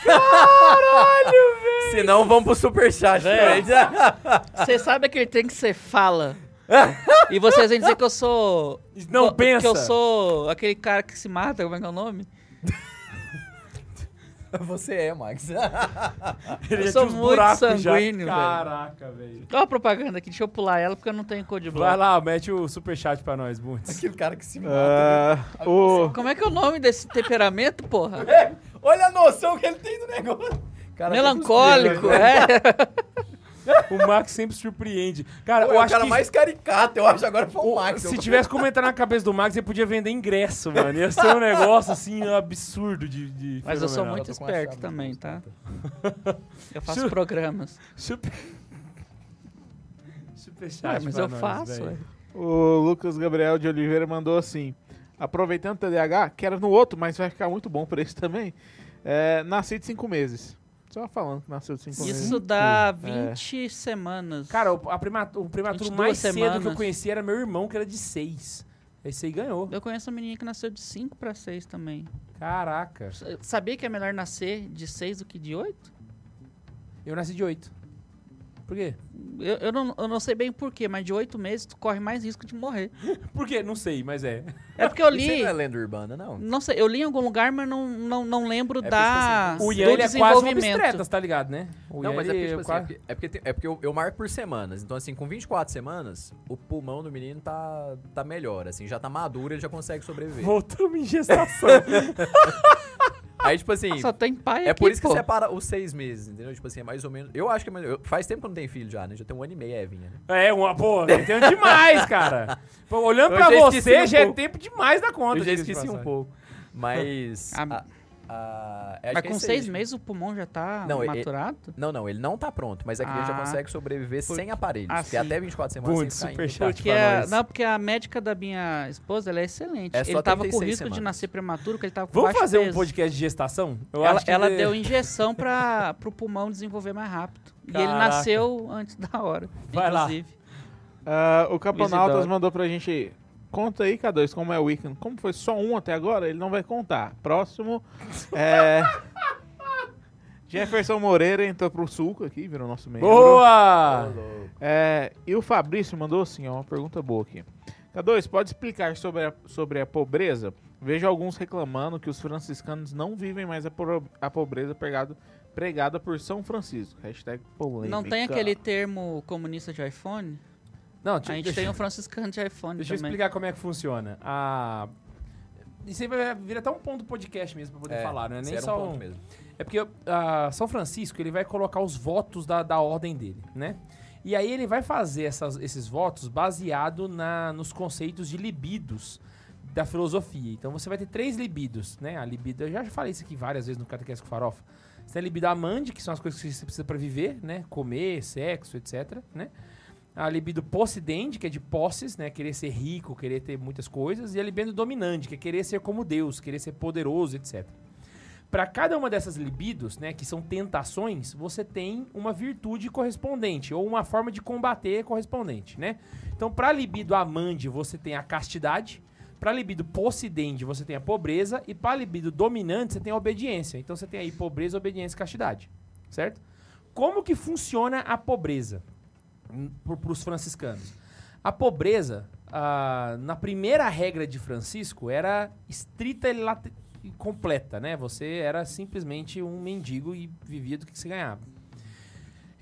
S2: Caralho, velho! Se não, vamos pro superchat.
S3: Velho.
S2: gente.
S3: Você sabe aquele trem que você fala e vocês vêm dizer que eu sou...
S1: Não
S3: que
S1: pensa.
S3: eu sou aquele cara que se mata, como é que é o nome?
S2: Você é, Max.
S1: Ele
S3: Eu
S1: já
S3: sou
S1: uns
S3: muito
S1: buracos já.
S3: sanguíneo, velho.
S1: Caraca, velho.
S3: Olha a propaganda aqui, deixa eu pular ela porque eu não tenho code
S1: Vai
S3: bloco.
S1: lá, mete o superchat pra nós, Bundes.
S2: Aquele cara que se mata.
S4: Ah, o,
S3: Como é que é o nome desse temperamento, porra?
S2: Olha a noção que ele tem do negócio. Cara,
S3: Melancólico,
S2: né?
S3: é.
S1: O Max sempre surpreende. Cara,
S2: Pô,
S1: eu
S2: é o
S1: acho
S2: cara
S1: que...
S2: mais caricato, eu acho. Agora foi o
S1: o-
S2: Max.
S1: se tivesse comentário na cabeça do Max, ele podia vender ingresso, mano. Ia ser um negócio, assim, absurdo de, de
S3: Mas eu sou
S1: fenomenal.
S3: muito
S2: a
S3: esperto também, tá? Eu faço programas.
S1: Super... Superchat
S3: Ué, mas
S1: pra
S3: eu
S1: nós,
S3: faço,
S1: velho.
S3: ué.
S4: o Lucas Gabriel de Oliveira mandou assim: aproveitando o TDAH, que era no outro, mas vai ficar muito bom pra esse também. É, nasci de cinco meses. Só falando que nasceu de cinco meses.
S3: Isso dá
S4: É.
S3: 20 semanas.
S1: Cara, o, a prima- o prematuro
S3: 22
S1: mais cedo que eu
S3: semanas.
S1: conheci era meu irmão, que era de 6. Esse aí ganhou.
S3: eu conheço uma menina que nasceu de 5 pra 6 também.
S1: Caraca.
S3: Sabia que é melhor nascer de 6 do que de 8?
S1: Eu nasci de 8. Por quê?
S3: Eu, eu, não, eu não sei bem porquê, mas de 8 meses tu corre mais risco de morrer.
S1: Por quê? Não sei, mas é.
S3: É porque eu
S2: Isso aí
S3: li.
S2: não é lenda urbana, não.
S3: Não sei, eu li em algum lugar, mas não, não, não lembro
S2: É
S3: da,
S2: tipo assim,
S1: O
S3: do
S1: Ian ele é quase um tá ligado, né? O
S2: Não,
S1: Ian,
S2: mas é porque, tipo assim, é porque, é porque, tem- é porque eu, eu marco por semanas. Então, assim, com 24 semanas, o pulmão do menino tá, tá melhor, assim, já tá maduro, ele já consegue sobreviver.
S1: Voltamos em gestação.
S2: Aí, tipo assim,
S3: Só tem pai
S2: é
S3: aqui,
S2: por isso que
S3: pô.
S2: separa os seis meses, entendeu? Tipo assim, é mais ou menos. Eu acho que é melhor. eu- Faz tempo que eu não tenho filho já, né? Já tem um ano e meio, Evinha, né?
S1: é, uma, pô, eu tenho demais, cara. Pô, olhando
S2: Eu
S1: pra
S2: já
S1: você,
S2: um
S1: já é
S2: pouco.
S1: tempo demais da conta.
S2: Eu já esqueci um pouco. Mas.
S3: Ah,
S2: a- a- acho
S3: Mas
S2: que é
S3: com
S2: isso aí,
S3: 6
S2: tipo-
S3: meses o pulmão já tá
S2: Não,
S3: maturado?
S2: Não, não, ele não tá pronto, mas é que ele já
S3: Ah.
S2: consegue sobreviver
S3: Por-
S2: sem aparelhos.
S3: Ah,
S2: porque
S3: sim.
S2: até 24 semanas
S1: Bundes,
S2: sem indo.
S1: superchat.
S3: Porque
S1: pra
S3: a, não, porque a médica da minha esposa, ela é excelente.
S2: É
S3: ele tava com
S2: 36
S3: risco de
S2: semanas.
S3: nascer prematuro, que ele tava com
S1: Vamos fazer um
S3: peso.
S1: podcast de gestação? Eu
S3: ela
S1: acho que
S3: ela
S1: de-
S3: deu injeção para pro pulmão desenvolver mais rápido. E ele
S1: Caraca.
S3: nasceu antes da hora,
S1: Vai lá.
S3: inclusive.
S4: Ah, o Caponautas mandou pra gente. Conta aí, K2, como é o weekend. Como foi só um até agora, ele não vai contar. Próximo. É. Jefferson Moreira entrou pro sulco aqui, virou nosso membro.
S1: Boa!
S4: É, e o Fabrício mandou assim, ó, uma pergunta boa aqui. K2, pode explicar sobre a, sobre a pobreza? Vejo alguns reclamando que os franciscanos não vivem mais a, pro- a pobreza pregado, pregada por São Francisco. Hashtag polêmica.
S3: Não tem aquele termo comunista de iPhone?
S1: Não,
S3: A gente tem um franciscano de iPhone
S1: Deixa eu
S3: também.
S1: explicar como é que funciona. A... Isso aí vai vir até um ponto do podcast mesmo pra poder
S2: É,
S1: falar, não é
S2: esse
S1: nem
S2: era
S1: só
S2: um
S1: um...
S2: ponto mesmo.
S1: É porque ah, São Francisco ele vai colocar os votos da, da ordem dele, né? E aí ele vai fazer essas- esses votos baseado na, nos conceitos de libidos da filosofia. Então você vai ter três libidos, né? A libido, eu já falei isso aqui várias vezes no Catequese com Farofa. Você tem a libido amante, que são as coisas que você precisa para viver, né? Comer, sexo, etc, né? A libido possidente, que é de posses, né? Querer ser rico, querer ter muitas coisas. E a libido dominante, que é querer ser como Deus, querer ser poderoso, etc. Para cada uma dessas libidos, né, que são tentações, você tem uma virtude correspondente ou uma forma de combater correspondente, né? Então, para libido amante, você tem a castidade, para libido possidente, você tem a pobreza e para libido dominante, você tem a obediência. Então, você tem aí pobreza, obediência e castidade, certo? Como que funciona a pobreza para os franciscanos? A pobreza, na primeira regra de Francisco, era estrita e completa, né? Você era simplesmente um mendigo e vivia do que você ganhava.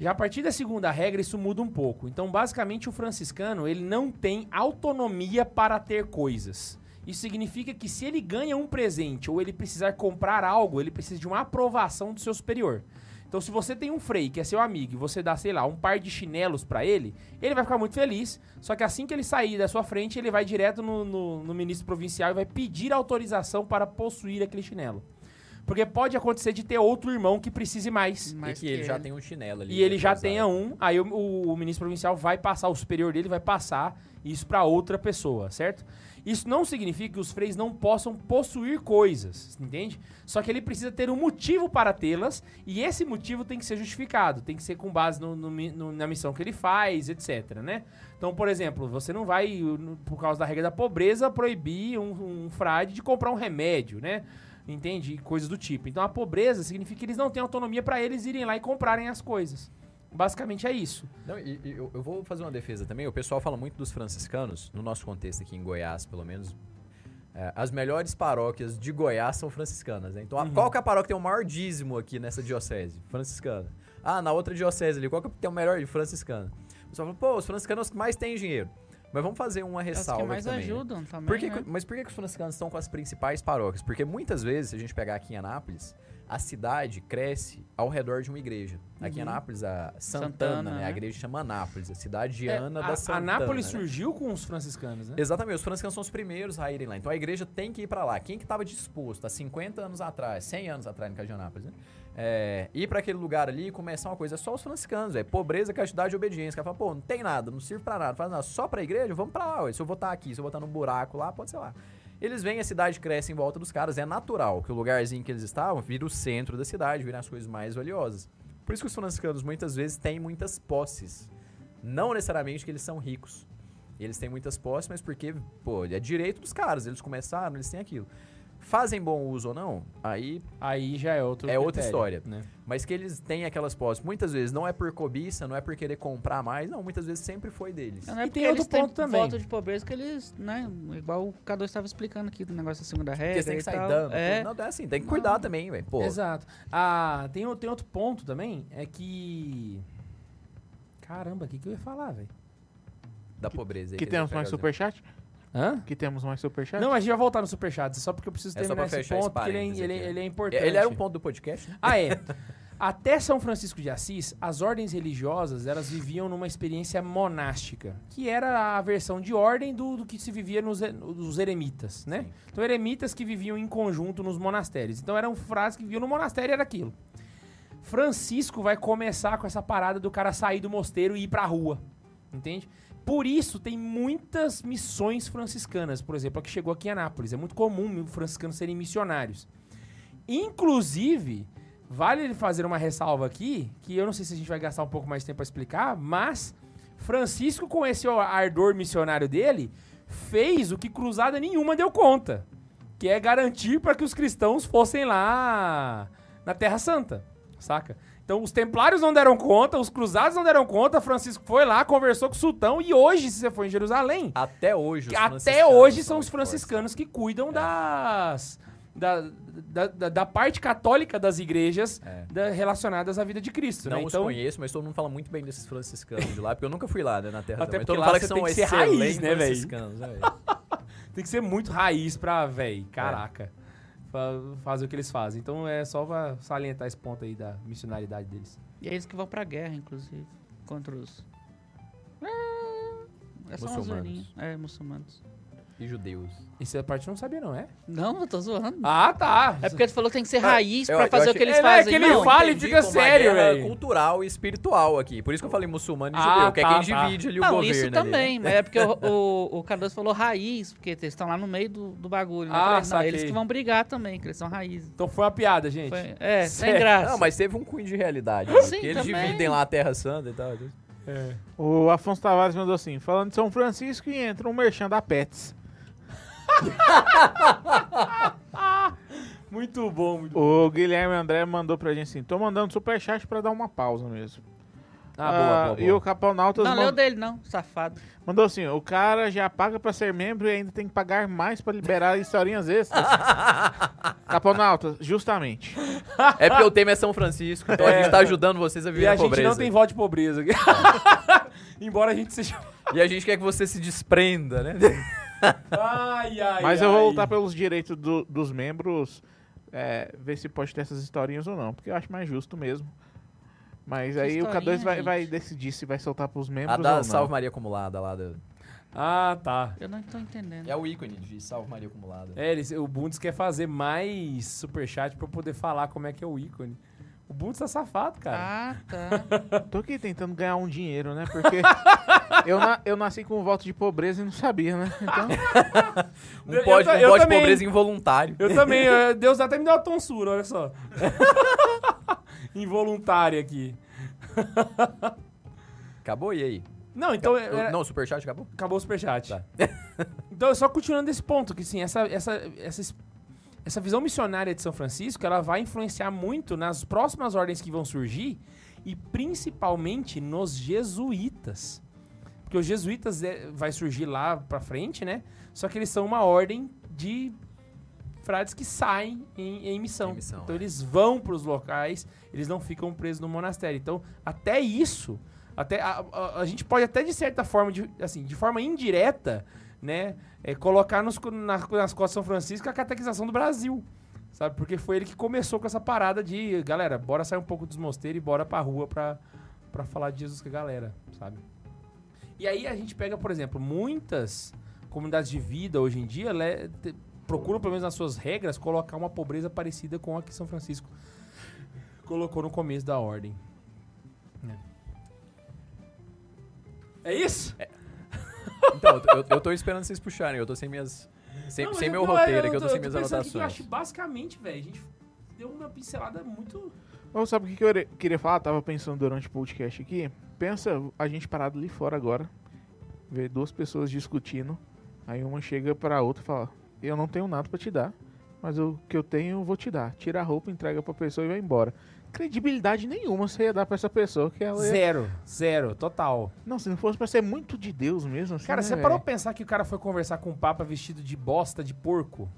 S1: Já a partir da segunda regra, isso muda um pouco. Então, basicamente, o franciscano ele não tem autonomia para ter coisas. Isso significa que se ele ganha um presente ou ele precisar comprar algo, ele precisa de uma aprovação do seu superior. Então, se você tem um frei que é seu amigo e você dá, sei lá, um par de chinelos pra ele, ele vai ficar muito feliz. Só que assim que ele sair da sua frente, ele vai direto no, no- no ministro provincial e vai pedir autorização para possuir aquele chinelo. Porque pode acontecer de ter outro irmão que precise mais.
S3: Mais
S2: e que ele já tem um chinelo ali.
S1: E ele já tenha um, aí o, o- o ministro provincial vai passar, o superior dele vai passar isso pra outra pessoa, certo? Isso não significa que os freis não possam possuir coisas, entende? Só que ele precisa ter um motivo para tê-las e esse motivo tem que ser justificado, tem que ser com base no- no no- na missão que ele faz, etc, né? Então, por exemplo, você não vai, por causa da regra da pobreza, proibir um, um frade de comprar um remédio, né? Entende? Coisas do tipo. Então, a pobreza significa que eles não têm autonomia para eles irem lá e comprarem as coisas. Basicamente é isso.
S2: Não, e, e eu, eu vou fazer uma defesa também. O pessoal fala muito dos franciscanos, no nosso contexto aqui em Goiás, pelo menos. é, as melhores paróquias de Goiás são franciscanas, né? Então, a- qual que é a paróquia que tem o maior dízimo aqui nessa diocese? Franciscana. Ah, na outra diocese ali, qual que tem o melhor? Franciscana. O pessoal fala, pô, os franciscanos são os que mais têm dinheiro. Mas vamos fazer uma
S3: As
S2: ressalva
S3: que mais
S2: aqui também. né?
S3: ajudam também,
S2: Por que
S3: né?
S2: mas por que, que os franciscanos estão com as principais paróquias? Porque muitas vezes, se a gente pegar aqui em Anápolis, a cidade cresce ao redor de uma igreja. Aqui em Anápolis, a Santana,
S3: Santana,
S2: né?
S3: né?
S2: A igreja chama Anápolis, a cidade de
S1: É,
S2: Ana
S1: a,
S2: da Santana.
S1: Anápolis
S2: né?
S1: surgiu com os franciscanos, né?
S2: Exatamente, os franciscanos são os primeiros a irem lá. Então a igreja tem que ir pra lá. Quem que estava disposto há 50 anos atrás, 100 anos atrás no caso de Anápolis, né? É, ir pra aquele lugar ali e começar uma coisa, é só os franciscanos, é pobreza, castidade e obediência. O cara fala, pô, não tem nada, não serve pra nada, não faz nada, só pra igreja, vamos pra lá, ué. se eu votar aqui, se eu votar num buraco lá, pode ser lá. Eles vêm, a cidade cresce em volta dos caras, é natural que o lugarzinho que eles estavam vira o centro da cidade, vira as coisas mais valiosas. Por isso que os franciscanos muitas vezes têm muitas posses. Não necessariamente que eles são ricos. Eles têm muitas posses, mas porque, pô, é direito dos caras, eles começaram, eles têm aquilo. Fazem bom uso ou não, aí
S1: Aí já é outro
S2: É outra
S1: critério,
S2: história.
S1: né?
S2: mas que eles têm aquelas posses, muitas vezes não é por cobiça, não é por querer comprar mais, não, muitas vezes sempre foi deles.
S3: Não é
S1: E
S3: porque
S1: tem outro
S3: eles têm
S1: ponto também.
S3: voto de pobreza que eles, né? Igual o K2 estava explicando aqui do negócio da segunda
S2: Porque
S3: regra
S2: eles têm que sair
S3: tal.
S2: dando.
S3: É,
S2: Não, é assim, tem que cuidar também, velho.
S1: Exato. Ah, tem, tem outro ponto também, é que... Caramba, o que, que eu ia falar, velho?
S2: da pobreza. aí
S4: Que
S2: eles
S4: temos mais superchat?
S1: Hã?
S4: Que temos mais superchat?
S1: Não, a gente vai voltar no Superchat, só porque eu preciso
S2: É
S1: terminar esse ponto, porque ele é, ele,
S2: aqui.
S1: ele é importante.
S2: Ele era um ponto do podcast, né?
S1: Ah, é. Até São Francisco de Assis, as ordens religiosas, elas viviam numa experiência monástica, que era a versão de ordem do, do que se vivia nos, nos eremitas, né?
S2: Sim.
S1: Então, eremitas que viviam em conjunto nos monastérios. Então, eram frases que viviam no monastério, era aquilo. Francisco vai começar com essa parada do cara sair do mosteiro e ir pra rua, entende? Por isso, tem muitas missões franciscanas, por exemplo, a que chegou aqui em Anápolis. É muito comum franciscanos serem missionários. Inclusive, vale fazer uma ressalva aqui, que eu não sei se a gente vai gastar um pouco mais de tempo para explicar, mas Francisco, com esse ardor missionário dele, fez o que cruzada nenhuma deu conta, que é garantir para que os cristãos fossem lá na Terra Santa, saca? Então os templários não deram conta, os cruzados não deram conta, Francisco foi lá, conversou com o sultão e hoje, se você for em Jerusalém,
S2: Até hoje, os
S1: até hoje são os franciscanos que cuidam
S2: É.
S1: das. Da, da, da- parte católica das igrejas
S2: É.
S1: da- relacionadas à vida de Cristo,
S2: Não
S1: né?
S2: os
S1: Então,
S2: conheço, mas todo mundo fala muito bem desses franciscanos de lá, porque eu nunca fui lá, né, na Terra
S1: Até porque
S2: todo mundo fala que são
S1: tem que ser raiz, né,
S2: franciscanos, né, velho?
S1: tem que ser muito raiz pra, véi, caraca, fa- fazer o que eles fazem. Então é só pra salientar esse ponto aí da missionaridade deles.
S3: E é eles que vão pra guerra, inclusive, contra os... É só uma
S2: Muçulmanos.
S3: zoeirinha. É, muçulmanos.
S2: E judeus.
S1: Isso a parte eu não sabia, não, é?
S3: Não, eu tô zoando.
S1: Ah, tá.
S3: É porque tu falou que tem que ser raiz
S2: eu-
S3: pra
S2: eu
S3: fazer o
S2: achei-
S3: que eles
S1: É, não, é
S3: fazem.
S1: que ele
S3: não.
S1: fala e
S2: como uma
S1: sério,
S2: guerra
S1: velho.
S2: cultural e espiritual aqui. Por isso que eu falei muçulmano e
S1: Ah,
S2: judeu, que é
S1: tá,
S2: quem
S1: tá.
S2: divide ali o
S3: Não,
S2: governo.
S3: isso
S2: ali, né?
S3: também, mas é porque o, o, o Cardoso falou raiz, porque eles estão lá no meio do, do bagulho. né? Eu
S1: Ah,
S3: falei,
S1: saquei.
S3: eles que vão brigar também, que eles são raízes.
S1: Então foi uma piada, gente.
S3: Foi- é, sem graça.
S2: Não, mas teve um cunho de realidade. né?
S3: Sim,
S2: Porque eles
S3: também.
S2: dividem lá a Terra Santa e tal.
S1: É.
S4: O Afonso Tavares mandou assim: falando de São Francisco e entra um merchan da Pets.
S1: Muito bom, muito bom.
S4: O Guilherme André mandou pra gente assim: tô mandando superchat pra dar uma pausa mesmo.
S1: Ah, boa, boa, boa.
S4: E o Caponautas
S3: Não,
S4: mandou,
S3: leu dele não, safado.
S4: mandou assim: o cara já paga pra ser membro e ainda tem que pagar mais pra liberar historinhas extras. Caponautas, justamente.
S2: É porque o tema é São Francisco, então a
S1: É.
S2: gente tá ajudando vocês a
S1: E
S2: viver
S1: a
S2: a
S1: gente
S2: pobreza.
S1: não tem voto de pobreza aqui. Embora a gente seja.
S2: E a gente quer que você se desprenda, né?
S1: Ai, ai.
S4: Mas eu vou
S1: ai.
S4: voltar pelos direitos do- dos membros, é, ver se pode ter essas historinhas ou não, porque eu acho mais justo mesmo. Mas
S3: Que
S4: aí o K2
S3: historinha,
S4: vai, vai decidir se vai soltar pros membros
S2: A
S4: ou
S2: da
S4: não.
S2: Salve Maria Acumulada lá. Da...
S1: Ah, tá.
S3: Eu não tô entendendo.
S2: É o ícone de Salve Maria Acumulada.
S1: É, eles, o Bundes quer fazer mais superchat pra eu poder falar como é que é o ícone. O Bundes tá safado, cara.
S3: Ah, tá.
S4: Tô aqui tentando ganhar um dinheiro, né? Porque eu, na- eu nasci com um voto de pobreza e não sabia, né? Então,
S2: Um pode, um pode
S1: também.
S2: pobreza involuntário.
S1: Eu também, eh, Deus até me deu uma tonsura, olha só. Involuntária aqui.
S2: Acabou, e aí?
S1: Não, então.
S2: O-
S1: era-
S2: Não, o superchat acabou?
S1: Acabou o superchat.
S2: Tá.
S1: então, só continuando desse ponto, que sim, essa, essa, essa, es- essa visão missionária de São Francisco, ela vai influenciar muito nas próximas ordens que vão surgir e principalmente nos jesuítas. Porque os jesuítas é, vai surgir lá pra frente, né? Só que eles são uma ordem de frades que saem em, em missão.
S2: Em missão,
S1: então
S2: é.
S1: eles vão pros locais, eles não ficam presos no monastério. Então, até isso, até a, a- a gente pode até de certa forma, de, assim, de forma indireta, né, é, colocar nos, na- nas costas de São Francisco a catequização do Brasil. Sabe? Porque foi ele que começou com essa parada de, galera, bora sair um pouco dos mosteiros e bora pra rua pra, pra falar de Jesus com a galera, sabe? E aí a gente pega, por exemplo, muitas comunidades de vida hoje em dia le- te- procuram, pelo menos nas suas regras, colocar uma pobreza parecida com a que São Francisco colocou no começo da ordem. É, é isso?
S2: Então, eu, eu- tô esperando vocês puxarem, eu tô sem minhas. Sem,
S1: Não,
S2: sem
S1: mas
S2: meu
S1: não,
S2: roteiro
S1: eu
S2: aqui, eu tô sem minhas
S1: aqui que Eu
S2: anotações.
S1: acho basicamente, velho, a gente deu uma pincelada muito.
S4: Ou sabe o que que eu queria falar? Tava pensando durante o podcast aqui. Pensa a gente parado ali fora agora, ver duas pessoas discutindo. Aí uma chega pra outra e fala: Eu não tenho nada pra te dar, mas o que eu tenho eu vou te dar. Tira a roupa, entrega pra pessoa e vai embora. Credibilidade nenhuma você ia dar pra essa pessoa que ela ia...
S1: Zero, zero, total.
S4: Não, se não fosse pra ser muito de Deus mesmo. Assim,
S1: Cara,
S4: né,
S1: você parou
S4: velho?
S1: pra pensar que o cara foi conversar com o Papa vestido de bosta de porco?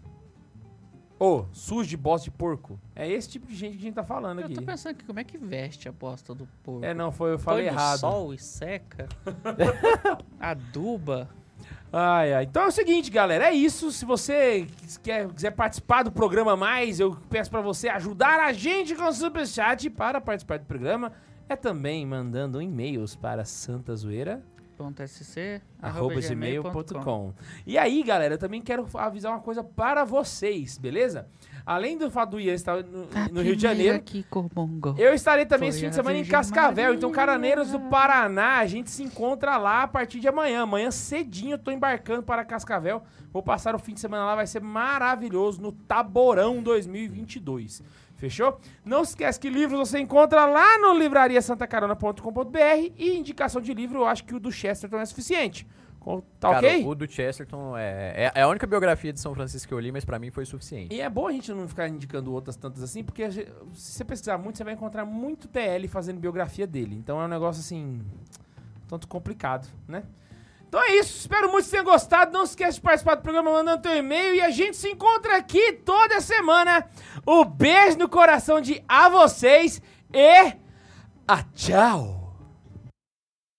S1: Ô, sujo de bosta de porco? É esse tipo de gente que a gente tá falando
S3: Eu
S1: aqui.
S3: tô pensando aqui, como é que veste a bosta do porco?
S1: É, não, foi, eu falei
S3: Põe
S1: errado.
S3: sol e seca? Aduba?
S1: Ai, ai. Então é o seguinte, galera, é isso. Se você quer, quiser participar do programa mais, eu peço pra você ajudar a gente com o Superchat para participar do programa. É também mandando e-mails para santazoeira
S3: .sc,
S1: arroba gmail.com. E aí, galera, eu também quero avisar uma coisa para vocês, beleza? Além do fato do Ian estar no, no Rio de Janeiro,
S3: Corbongo.
S1: eu estarei também esse fim de semana em Cascavel. Então,
S3: Maria.
S1: Caraneiros do Paraná, a gente se encontra lá a partir de amanhã. Amanhã cedinho eu tô embarcando para Cascavel. Vou passar o fim de semana lá, vai ser maravilhoso no Taborão 2022. Fechou? Não se esquece que livros você encontra lá no livrariasantacarona.com.br e indicação de livro, eu acho que o do Chesterton é suficiente. Tá
S2: Cara,
S1: ok?
S2: o do Chesterton é, é, é a única biografia de São Francisco que eu li, mas pra mim foi suficiente.
S1: E é bom a gente não ficar indicando outras tantas assim, porque gente- se você pesquisar muito, você vai encontrar muito TL fazendo biografia dele. Então é um negócio assim, tanto complicado, né? Então é isso, espero muito que tenham gostado. Não se esqueça de participar do programa mandando teu e-mail e a gente se encontra aqui toda semana. O beijo no coração de a vocês e a tchau!